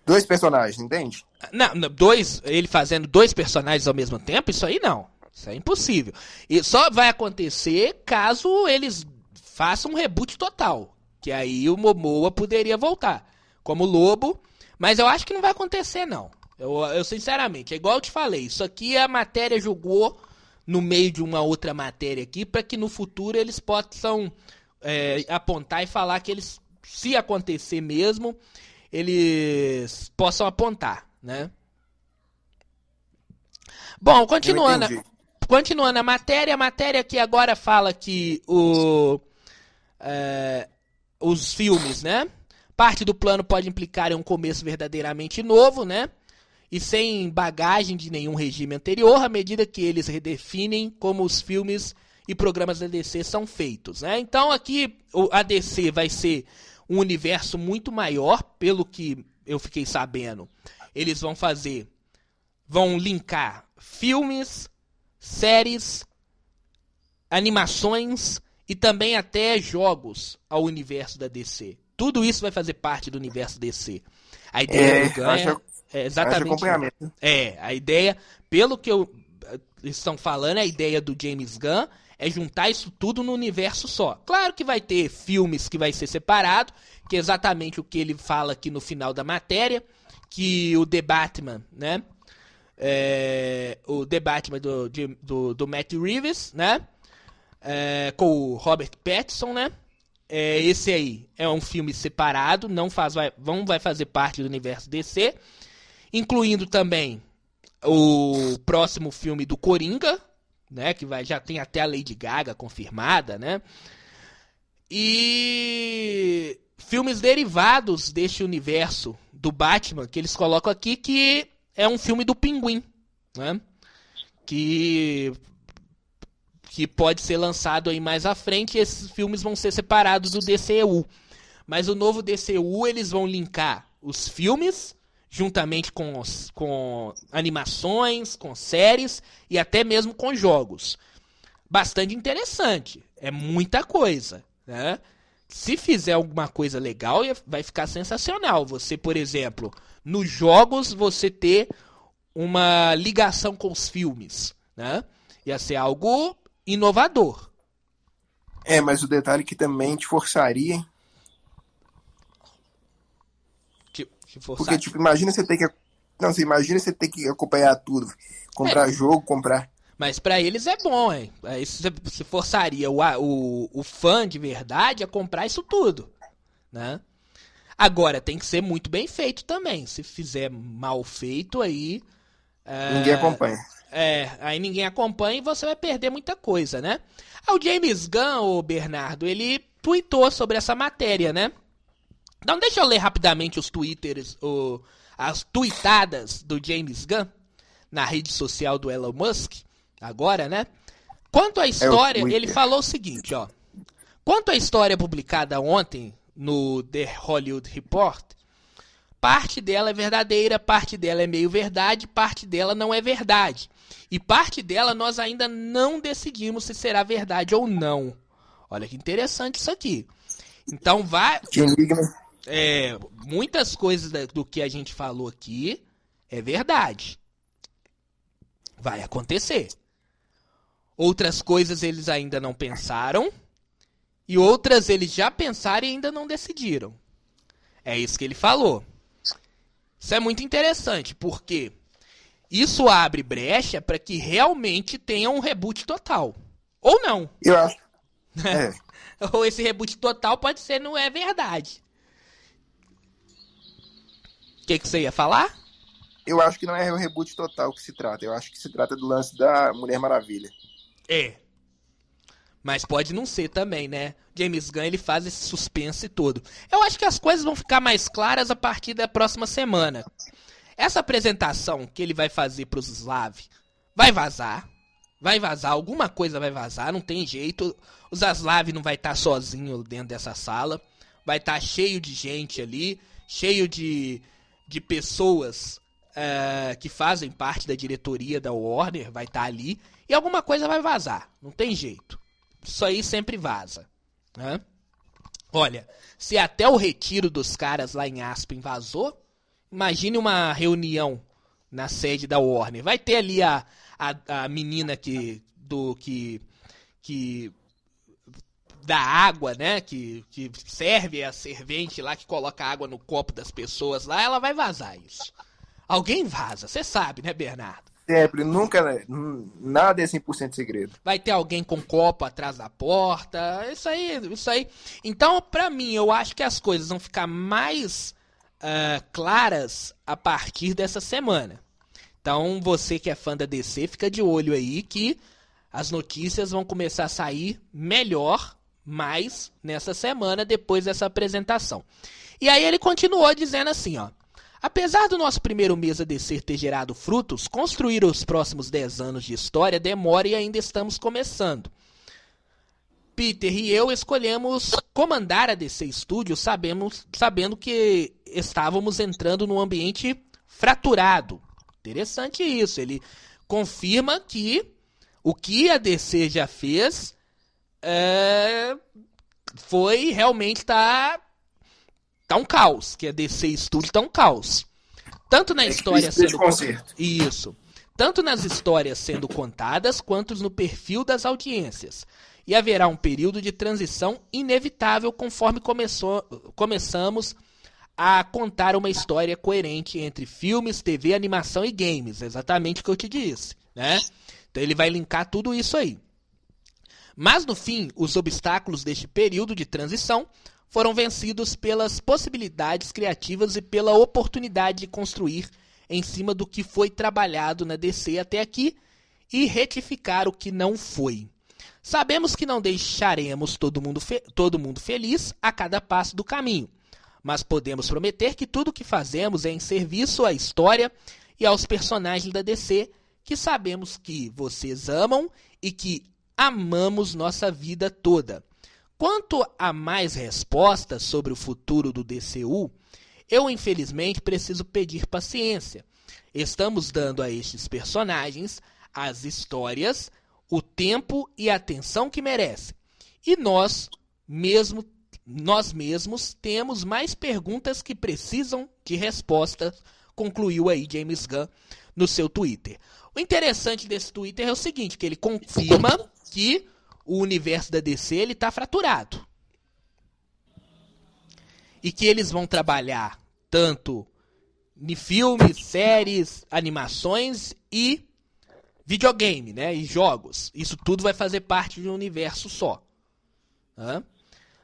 Dois personagens, entende? Não, dois, ele fazendo dois personagens ao mesmo tempo, isso aí não. Isso é impossível. E só vai acontecer caso eles façam um reboot total. Que aí o Momoa poderia voltar. Como lobo. Mas eu acho que não vai acontecer, não. Eu, eu sinceramente, é igual eu te falei. Isso aqui a matéria jogou no meio de uma outra matéria aqui. para que no futuro eles possam é, apontar e falar que eles, se acontecer mesmo, eles possam apontar, né? Bom, continuando, continuando a matéria, a matéria que agora fala que o, é, os filmes, né? Parte do plano pode implicar em um começo verdadeiramente novo, né? E sem bagagem de nenhum regime anterior, à medida que eles redefinem como os filmes e programas da DC são feitos, né? Então aqui a DC vai ser um universo muito maior, pelo que eu fiquei sabendo. Eles vão fazer, vão linkar filmes, séries, animações e também até jogos ao universo da DC. Tudo isso vai fazer parte do universo DC. A ideia é, do Gun é, é exatamente. É, a ideia, pelo que eu, eles estão falando, a ideia do James Gunn é juntar isso tudo no universo só. Claro que vai ter filmes que vai ser separado, que é exatamente o que ele fala aqui no final da matéria, que o The Batman, né? É, o The Batman do, do, do Matt Reeves, né? É, com o Robert Pattinson, né? É, esse aí é um filme separado, não faz, vai, não vai fazer parte do universo DC, incluindo também o próximo filme do Coringa, né? Que vai, já tem até a Lady Gaga confirmada, né? E filmes derivados deste universo do Batman que eles colocam aqui, que é um filme do Pinguim, né? Que que pode ser lançado aí mais à frente. esses filmes vão ser separados do DCU. Mas o novo DCU eles vão linkar os filmes juntamente com, os, com animações, com séries e até mesmo com jogos. Bastante interessante. É muita coisa, né? Se fizer alguma coisa legal, vai ficar sensacional. Você, por exemplo, nos jogos, você ter uma ligação com os filmes, né? Ia ser algo inovador. É, mas o detalhe que também te forçaria Porque, tipo, imagina você ter que. Não, você imagina você ter que acompanhar tudo. Comprar é. jogo, comprar. Mas para eles é bom, hein? Isso você forçaria o, o, o fã de verdade a comprar isso tudo. Né? Agora, tem que ser muito bem feito também. Se fizer mal feito, aí. É, ninguém acompanha. É, aí ninguém acompanha e você vai perder muita coisa, né? Ah, o James Gunn, o Bernardo, ele tweetou sobre essa matéria, né? Então deixa eu ler rapidamente os twitters, o, as tweetadas do James Gunn na rede social do Elon Musk, agora, né? Quanto à é história, é ele falou o seguinte, ó. Quanto à história publicada ontem no The Hollywood Report, parte dela é verdadeira, parte dela é meio verdade, parte dela não é verdade. E parte dela nós ainda não decidimos se será verdade ou não. Olha que interessante isso aqui. Então vai. É, muitas coisas do que a gente falou aqui é verdade. Vai acontecer. Outras coisas eles ainda não pensaram. E outras eles já pensaram e ainda não decidiram. É isso que ele falou. Isso é muito interessante, porque isso abre brecha para que realmente tenha um reboot total. Ou não. Eu acho. [LAUGHS] É. Ou esse reboot total pode ser não é verdade. O que, que você ia falar? Eu acho que não é o reboot total que se trata. Eu acho que se trata do lance da Mulher Maravilha. É. Mas pode não ser também, né? James Gunn ele faz esse suspense todo. Eu acho que as coisas vão ficar mais claras a partir da próxima semana. Essa apresentação que ele vai fazer para os Slav vai vazar. Vai vazar, alguma coisa vai vazar, não tem jeito. O Zaslav não vai estar tá sozinho dentro dessa sala. Vai estar tá cheio de gente ali, cheio de, de pessoas uh, que fazem parte da diretoria da Warner, vai estar tá ali. E alguma coisa vai vazar, não tem jeito. Isso aí sempre vaza. Né? Olha, se até o retiro dos caras lá em Aspen vazou, imagine uma reunião na sede da Warner. Vai ter ali a, a, a menina que do que que da água, né? Que, que serve a servente lá que coloca água no copo das pessoas lá, ela vai vazar isso. Alguém vaza, você sabe, né, Bernardo? Sempre, nunca, né? nada é 100% segredo. Vai ter alguém com copo atrás da porta, isso aí, isso aí. Então, pra mim, eu acho que as coisas vão ficar mais uh, claras a partir dessa semana. Então, você que é fã da DC, fica de olho aí que as notícias vão começar a sair melhor, mais nessa semana depois dessa apresentação. E aí ele continuou dizendo assim, ó: Apesar do nosso primeiro mês a DC ter gerado frutos, construir os próximos 10 anos de história demora e ainda estamos começando. Peter e eu escolhemos comandar a DC Studios sabemos, sabendo que estávamos entrando num ambiente fraturado, Interessante isso. Ele confirma que o que a DC já fez é, foi realmente tá tá um caos, que a DC Studio tá um caos. Tanto na é história sendo isso, tanto nas histórias sendo contadas quanto no perfil das audiências. E haverá um período de transição inevitável conforme começou, começamos a contar uma história coerente entre filmes, TV, animação e games, exatamente o que eu te disse, né? Então ele vai linkar tudo isso aí. Mas no fim, os obstáculos deste período de transição foram vencidos pelas possibilidades criativas e pela oportunidade de construir em cima do que foi trabalhado na DC até aqui e retificar o que não foi. Sabemos que não deixaremos todo mundo, todo mundo feliz a cada passo do caminho mas podemos prometer que tudo o que fazemos é em serviço à história e aos personagens da DC que sabemos que vocês amam e que amamos nossa vida toda. Quanto a mais respostas sobre o futuro do DCU, eu infelizmente preciso pedir paciência. Estamos dando a estes personagens as histórias, o tempo e a atenção que merecem. E nós mesmo nós mesmos temos mais perguntas que precisam de respostas, concluiu aí James Gunn no seu Twitter. O interessante desse Twitter é o seguinte, que ele confirma que o universo da DC ele está fraturado. E que eles vão trabalhar tanto em filmes, séries, animações e videogame, né? E jogos. Isso tudo vai fazer parte de um universo só.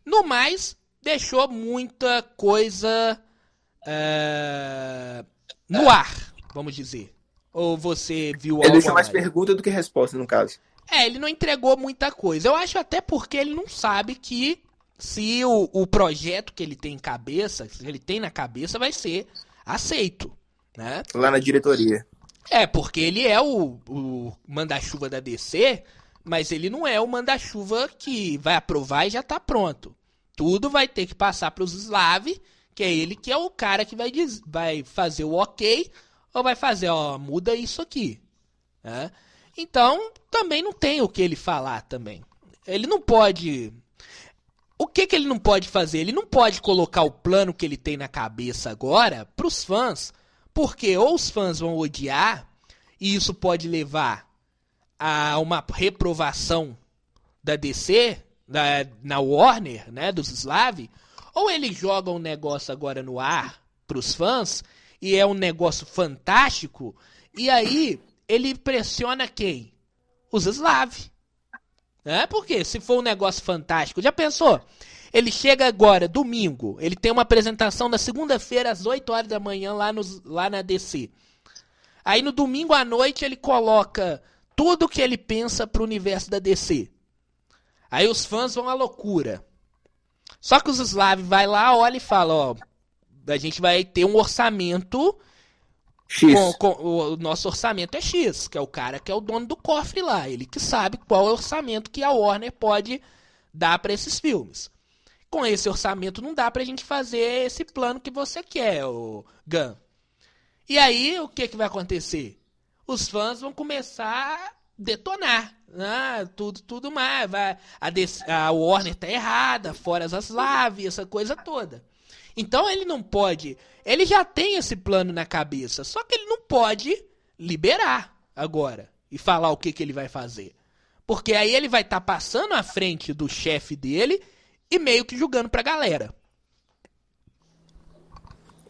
No mais, deixou muita coisa é, no ar, vamos dizer. Ou você viu algo? Ele deixou mais pergunta do que resposta, no caso. É, ele não entregou muita coisa. Eu acho até porque ele não sabe que se o, o projeto que ele tem em cabeça, que ele tem na cabeça, vai ser aceito. Né? Lá na diretoria. É, porque ele é o, o manda-chuva da DC, mas ele não é o manda-chuva que vai aprovar e já está pronto. Tudo vai ter que passar para os Slav, que é ele que é o cara que vai, diz, vai fazer o ok ou vai fazer, ó, muda isso aqui. Né? Então, também não tem o que ele falar também. Ele não pode. O que, que ele não pode fazer? Ele não pode colocar o plano que ele tem na cabeça agora para os fãs, porque ou os fãs vão odiar, e isso pode levar a uma reprovação da DC, da, na Warner, né, dos Slav, Ou ele joga um negócio agora no ar pros fãs e é um negócio fantástico, e aí ele pressiona quem? Os Slav. Né? Porque se for um negócio fantástico, já pensou? Ele chega agora, domingo, ele tem uma apresentação na segunda-feira às 8 horas da manhã lá, nos, lá na DC. Aí no domingo à noite ele coloca tudo que ele pensa pro universo da DC. Aí os fãs vão à loucura. Só que os Slav vai lá, olha e fala, ó, a gente vai ter um orçamento X. Com, com, o nosso orçamento é X, que é o cara que é o dono do cofre lá, ele que sabe qual é o orçamento que a Warner pode dar para esses filmes. Com esse orçamento não dá pra gente fazer esse plano que você quer, o Gun. E aí o que que vai acontecer? Os fãs vão começar a detonar. Ah, tudo, tudo mais. Vai, a, a Warner tá errada, fora as Slav, essa coisa toda. Então ele não pode. Ele já tem esse plano na cabeça, só que ele não pode liberar agora e falar o que, que ele vai fazer. Porque aí ele vai estar tá passando à frente do chefe dele e meio que julgando pra galera.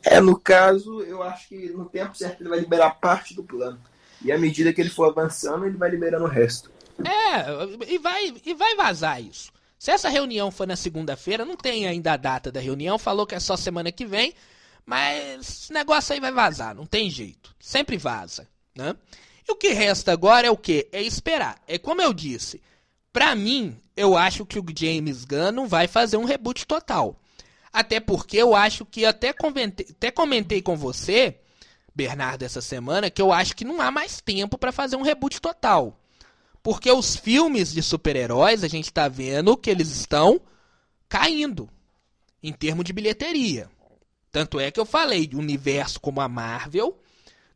É, no caso, eu acho que no tempo certo ele vai liberar parte do plano. E à medida que ele for avançando, ele vai liberando o resto. É, e vai, e vai vazar isso. Se essa reunião for na segunda-feira, não tem ainda a data da reunião, falou que é só semana que vem, mas esse negócio aí vai vazar, não tem jeito. Sempre vaza, né? E o que resta agora é o quê? É esperar. É como eu disse, pra mim, eu acho que o James Gunn não vai fazer um reboot total. Até porque eu acho que até comentei, até comentei com você, Bernardo, essa semana, que eu acho que não há mais tempo para fazer um reboot total. Porque os filmes de super-heróis, a gente está vendo que eles estão caindo em termos de bilheteria. Tanto é que eu falei, de universo como a Marvel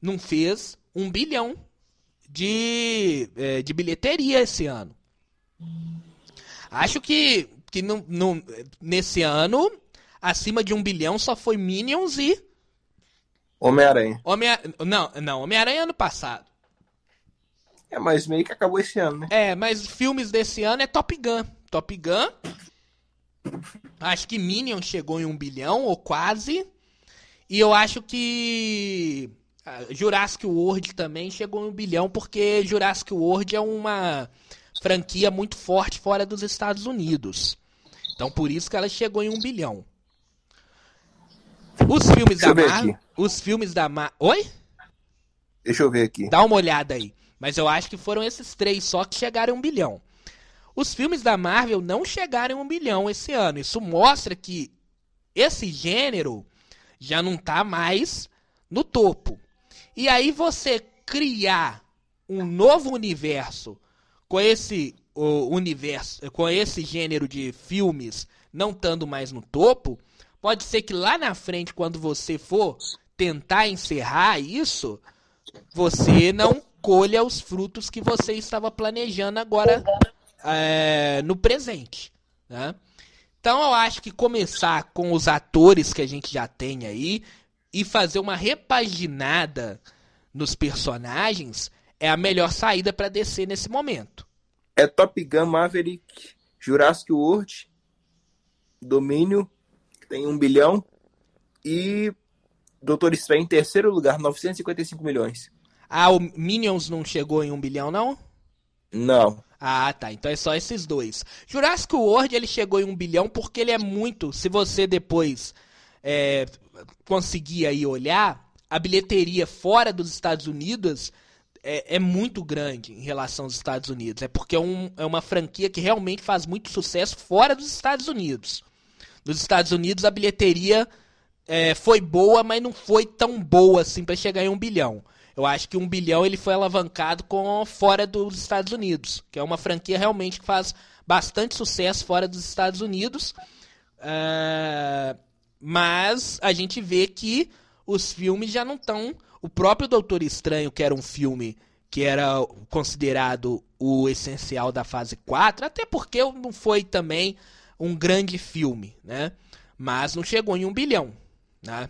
não fez um bilhão de, é, de bilheteria esse ano. Acho que, que não, não, nesse ano, acima de um bilhão só foi Minions e. Homem-Aranha. Homem não, não, Homem-Aranha ano passado. É, mas meio que acabou esse ano, né? É, mas filmes desse ano é Top Gun. Top Gun. Acho que Minion chegou em um bilhão, ou quase. E eu acho que. Jurassic World também chegou em um bilhão, porque Jurassic World é uma franquia muito forte fora dos Estados Unidos. Então por isso que ela chegou em um bilhão. Os filmes Deixa da Marvel. Os filmes da Marvel. Oi? Deixa eu ver aqui. Dá uma olhada aí. Mas eu acho que foram esses três só que chegaram a um bilhão. Os filmes da Marvel não chegaram a um bilhão esse ano. Isso mostra que esse gênero já não está mais no topo. E aí você criar um novo universo com esse universo, com esse gênero de filmes não estando mais no topo, pode ser que lá na frente, quando você for tentar encerrar isso, você não colha os frutos que você estava planejando agora é, no presente. Né? Então eu acho que começar com os atores que a gente já tem aí e fazer uma repaginada nos personagens é a melhor saída para descer nesse momento. É Top Gun, Maverick, Jurassic World, Domínio, que tem um bilhão, e Doutor Estranho em terceiro lugar, 955 milhões. Ah, o Minions não chegou em um bilhão, não? Não. Ah, tá. Então é só esses dois. Jurassic World ele chegou em um bilhão porque ele é muito. Se você depois é, conseguir aí olhar, a bilheteria fora dos Estados Unidos é, é, muito grande em relação aos Estados Unidos. É porque é, um, é uma franquia que realmente faz muito sucesso fora dos Estados Unidos. Nos Estados Unidos a bilheteria é, foi boa, mas não foi tão boa assim para chegar em um bilhão. Eu acho que um bilhão ele foi alavancado com fora dos Estados Unidos, que é uma franquia realmente que faz bastante sucesso fora dos Estados Unidos. Uh, mas a gente vê que os filmes já não estão. O próprio Doutor Estranho, que era um filme que era considerado o essencial da fase 4, até porque não foi também um grande filme, né? Mas não chegou em um bilhão, né?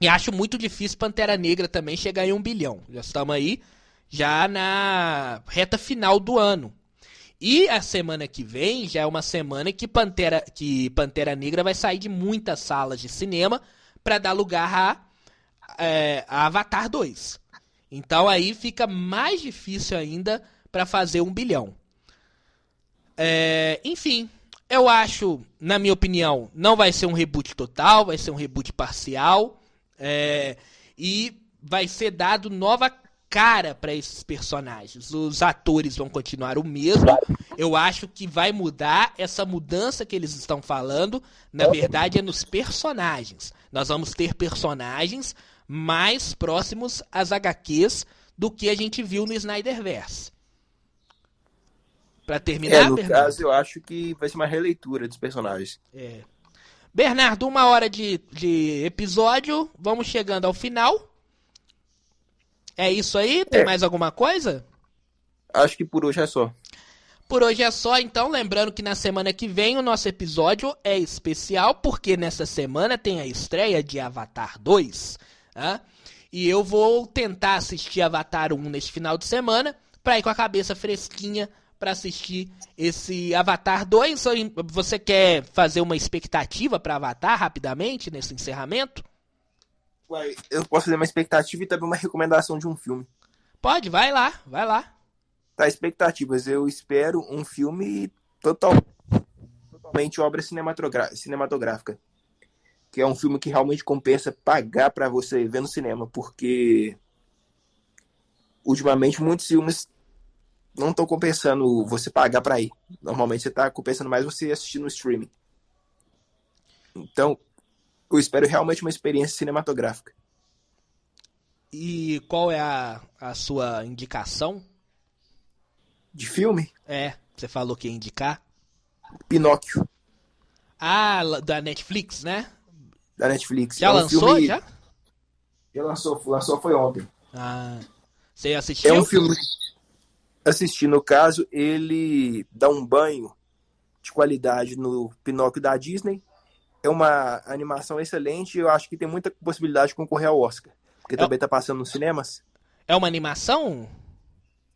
E acho muito difícil Pantera Negra também chegar em um bilhão. Já estamos aí, já na reta final do ano. E a semana que vem já é uma semana que Pantera, que Pantera Negra vai sair de muitas salas de cinema para dar lugar a, é, a Avatar 2. Então aí fica mais difícil ainda para fazer um bilhão. É, enfim, eu acho, na minha opinião, não vai ser um reboot total, vai ser um reboot parcial. É, e vai ser dado nova cara para esses personagens. Os atores vão continuar o mesmo. Eu acho que vai mudar essa mudança que eles estão falando. Na verdade, é nos personagens. Nós vamos ter personagens mais próximos às HQs do que a gente viu no Snyderverse. Para terminar, é, no Bernardo. caso, eu acho que vai ser uma releitura dos personagens. É. Bernardo, uma hora de, de episódio. Vamos chegando ao final. É isso aí? Tem é. mais alguma coisa? Acho que por hoje é só. Por hoje é só, então, lembrando que na semana que vem o nosso episódio é especial, porque nessa semana tem a estreia de Avatar 2. Né? E eu vou tentar assistir Avatar 1 neste final de semana, para ir com a cabeça fresquinha para assistir esse Avatar 2. Você quer fazer uma expectativa para Avatar rapidamente nesse encerramento? Ué, eu posso fazer uma expectativa e também uma recomendação de um filme. Pode, vai lá, vai lá. Tá, expectativas. Eu espero um filme total, totalmente obra cinematográfica. Que é um filme que realmente compensa pagar para você ver no cinema, porque ultimamente muitos filmes não estão compensando você pagar para ir. Normalmente você está compensando mais você assistir no streaming. Então, eu espero realmente uma experiência cinematográfica. E qual é a, a sua indicação? De filme? É, você falou que ia indicar. Pinóquio. Ah, da Netflix, né? Da Netflix. Já é um lançou, filme... já? Já lançou, lançou foi ontem. Ah, você assistiu? É um filme... Assisti, no caso, ele dá um banho de qualidade no Pinóquio da Disney é uma animação excelente e eu acho que tem muita possibilidade de concorrer ao Oscar. Porque é... também tá passando nos cinemas. É uma animação?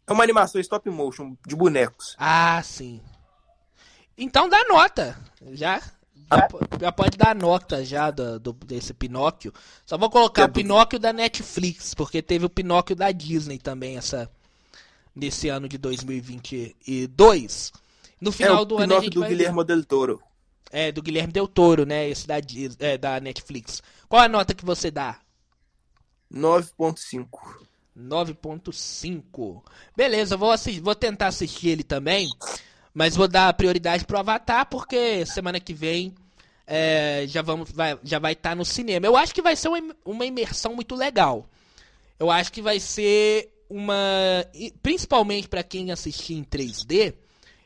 É uma animação stop motion de bonecos. Ah, sim. Então dá nota. Já, já, já pode dar nota já do, do, desse Pinóquio. Só vou colocar é o Pinóquio da Netflix, porque teve o Pinóquio da Disney também essa nesse ano de 2022. No final é, do ano a gente do vai Guilherme Del Toro. É, do Guilherme Del Toro, né? Esse da, é, da Netflix. Qual a nota que você dá? 9.5. 9.5. Beleza, vou, vou tentar assistir ele também. Mas vou dar prioridade pro Avatar, porque semana que vem é, já, vamos, vai, já vai estar tá no cinema. Eu acho que vai ser uma, uma imersão muito legal. Eu acho que vai ser uma. Principalmente para quem assistir em 3D,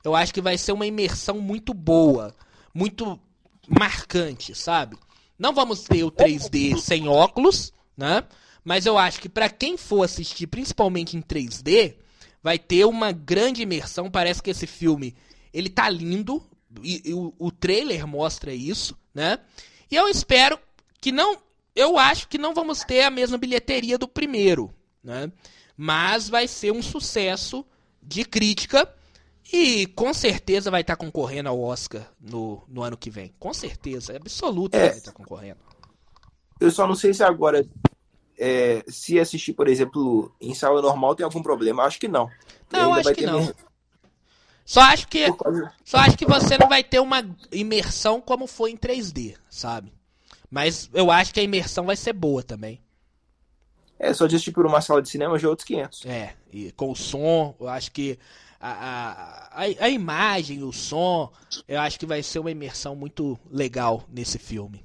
eu acho que vai ser uma imersão muito boa muito marcante, sabe? Não vamos ter o 3D sem óculos, né? Mas eu acho que para quem for assistir, principalmente em 3D, vai ter uma grande imersão. Parece que esse filme ele tá lindo e, e o, o trailer mostra isso, né? E eu espero que não, eu acho que não vamos ter a mesma bilheteria do primeiro, né? Mas vai ser um sucesso de crítica e com certeza vai estar concorrendo ao Oscar no, no ano que vem. Com certeza, é absoluto é, vai estar concorrendo. Eu só não sei se agora, é, se assistir, por exemplo, em sala normal tem algum problema. Acho que não. Não, acho que não. Só acho que só acho que você não vai ter uma imersão como foi em 3D, sabe? Mas eu acho que a imersão vai ser boa também. É, só de assistir por uma sala de cinema já é outros 500. É, e com o som, eu acho que a, a, a, imagem, o som, eu acho que vai ser uma imersão muito legal nesse filme.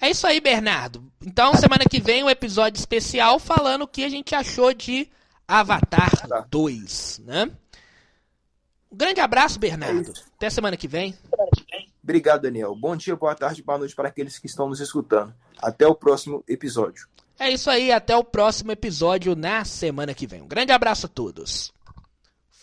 É isso aí, Bernardo. Então, semana que vem, um episódio especial falando o que a gente achou de Avatar 2, né? Um grande abraço, Bernardo. É Até semana que vem. Obrigado, Daniel. Bom dia, boa tarde, boa noite para aqueles que estão nos escutando. Até o próximo episódio. É isso aí, até o próximo episódio na semana que vem. Um grande abraço a todos.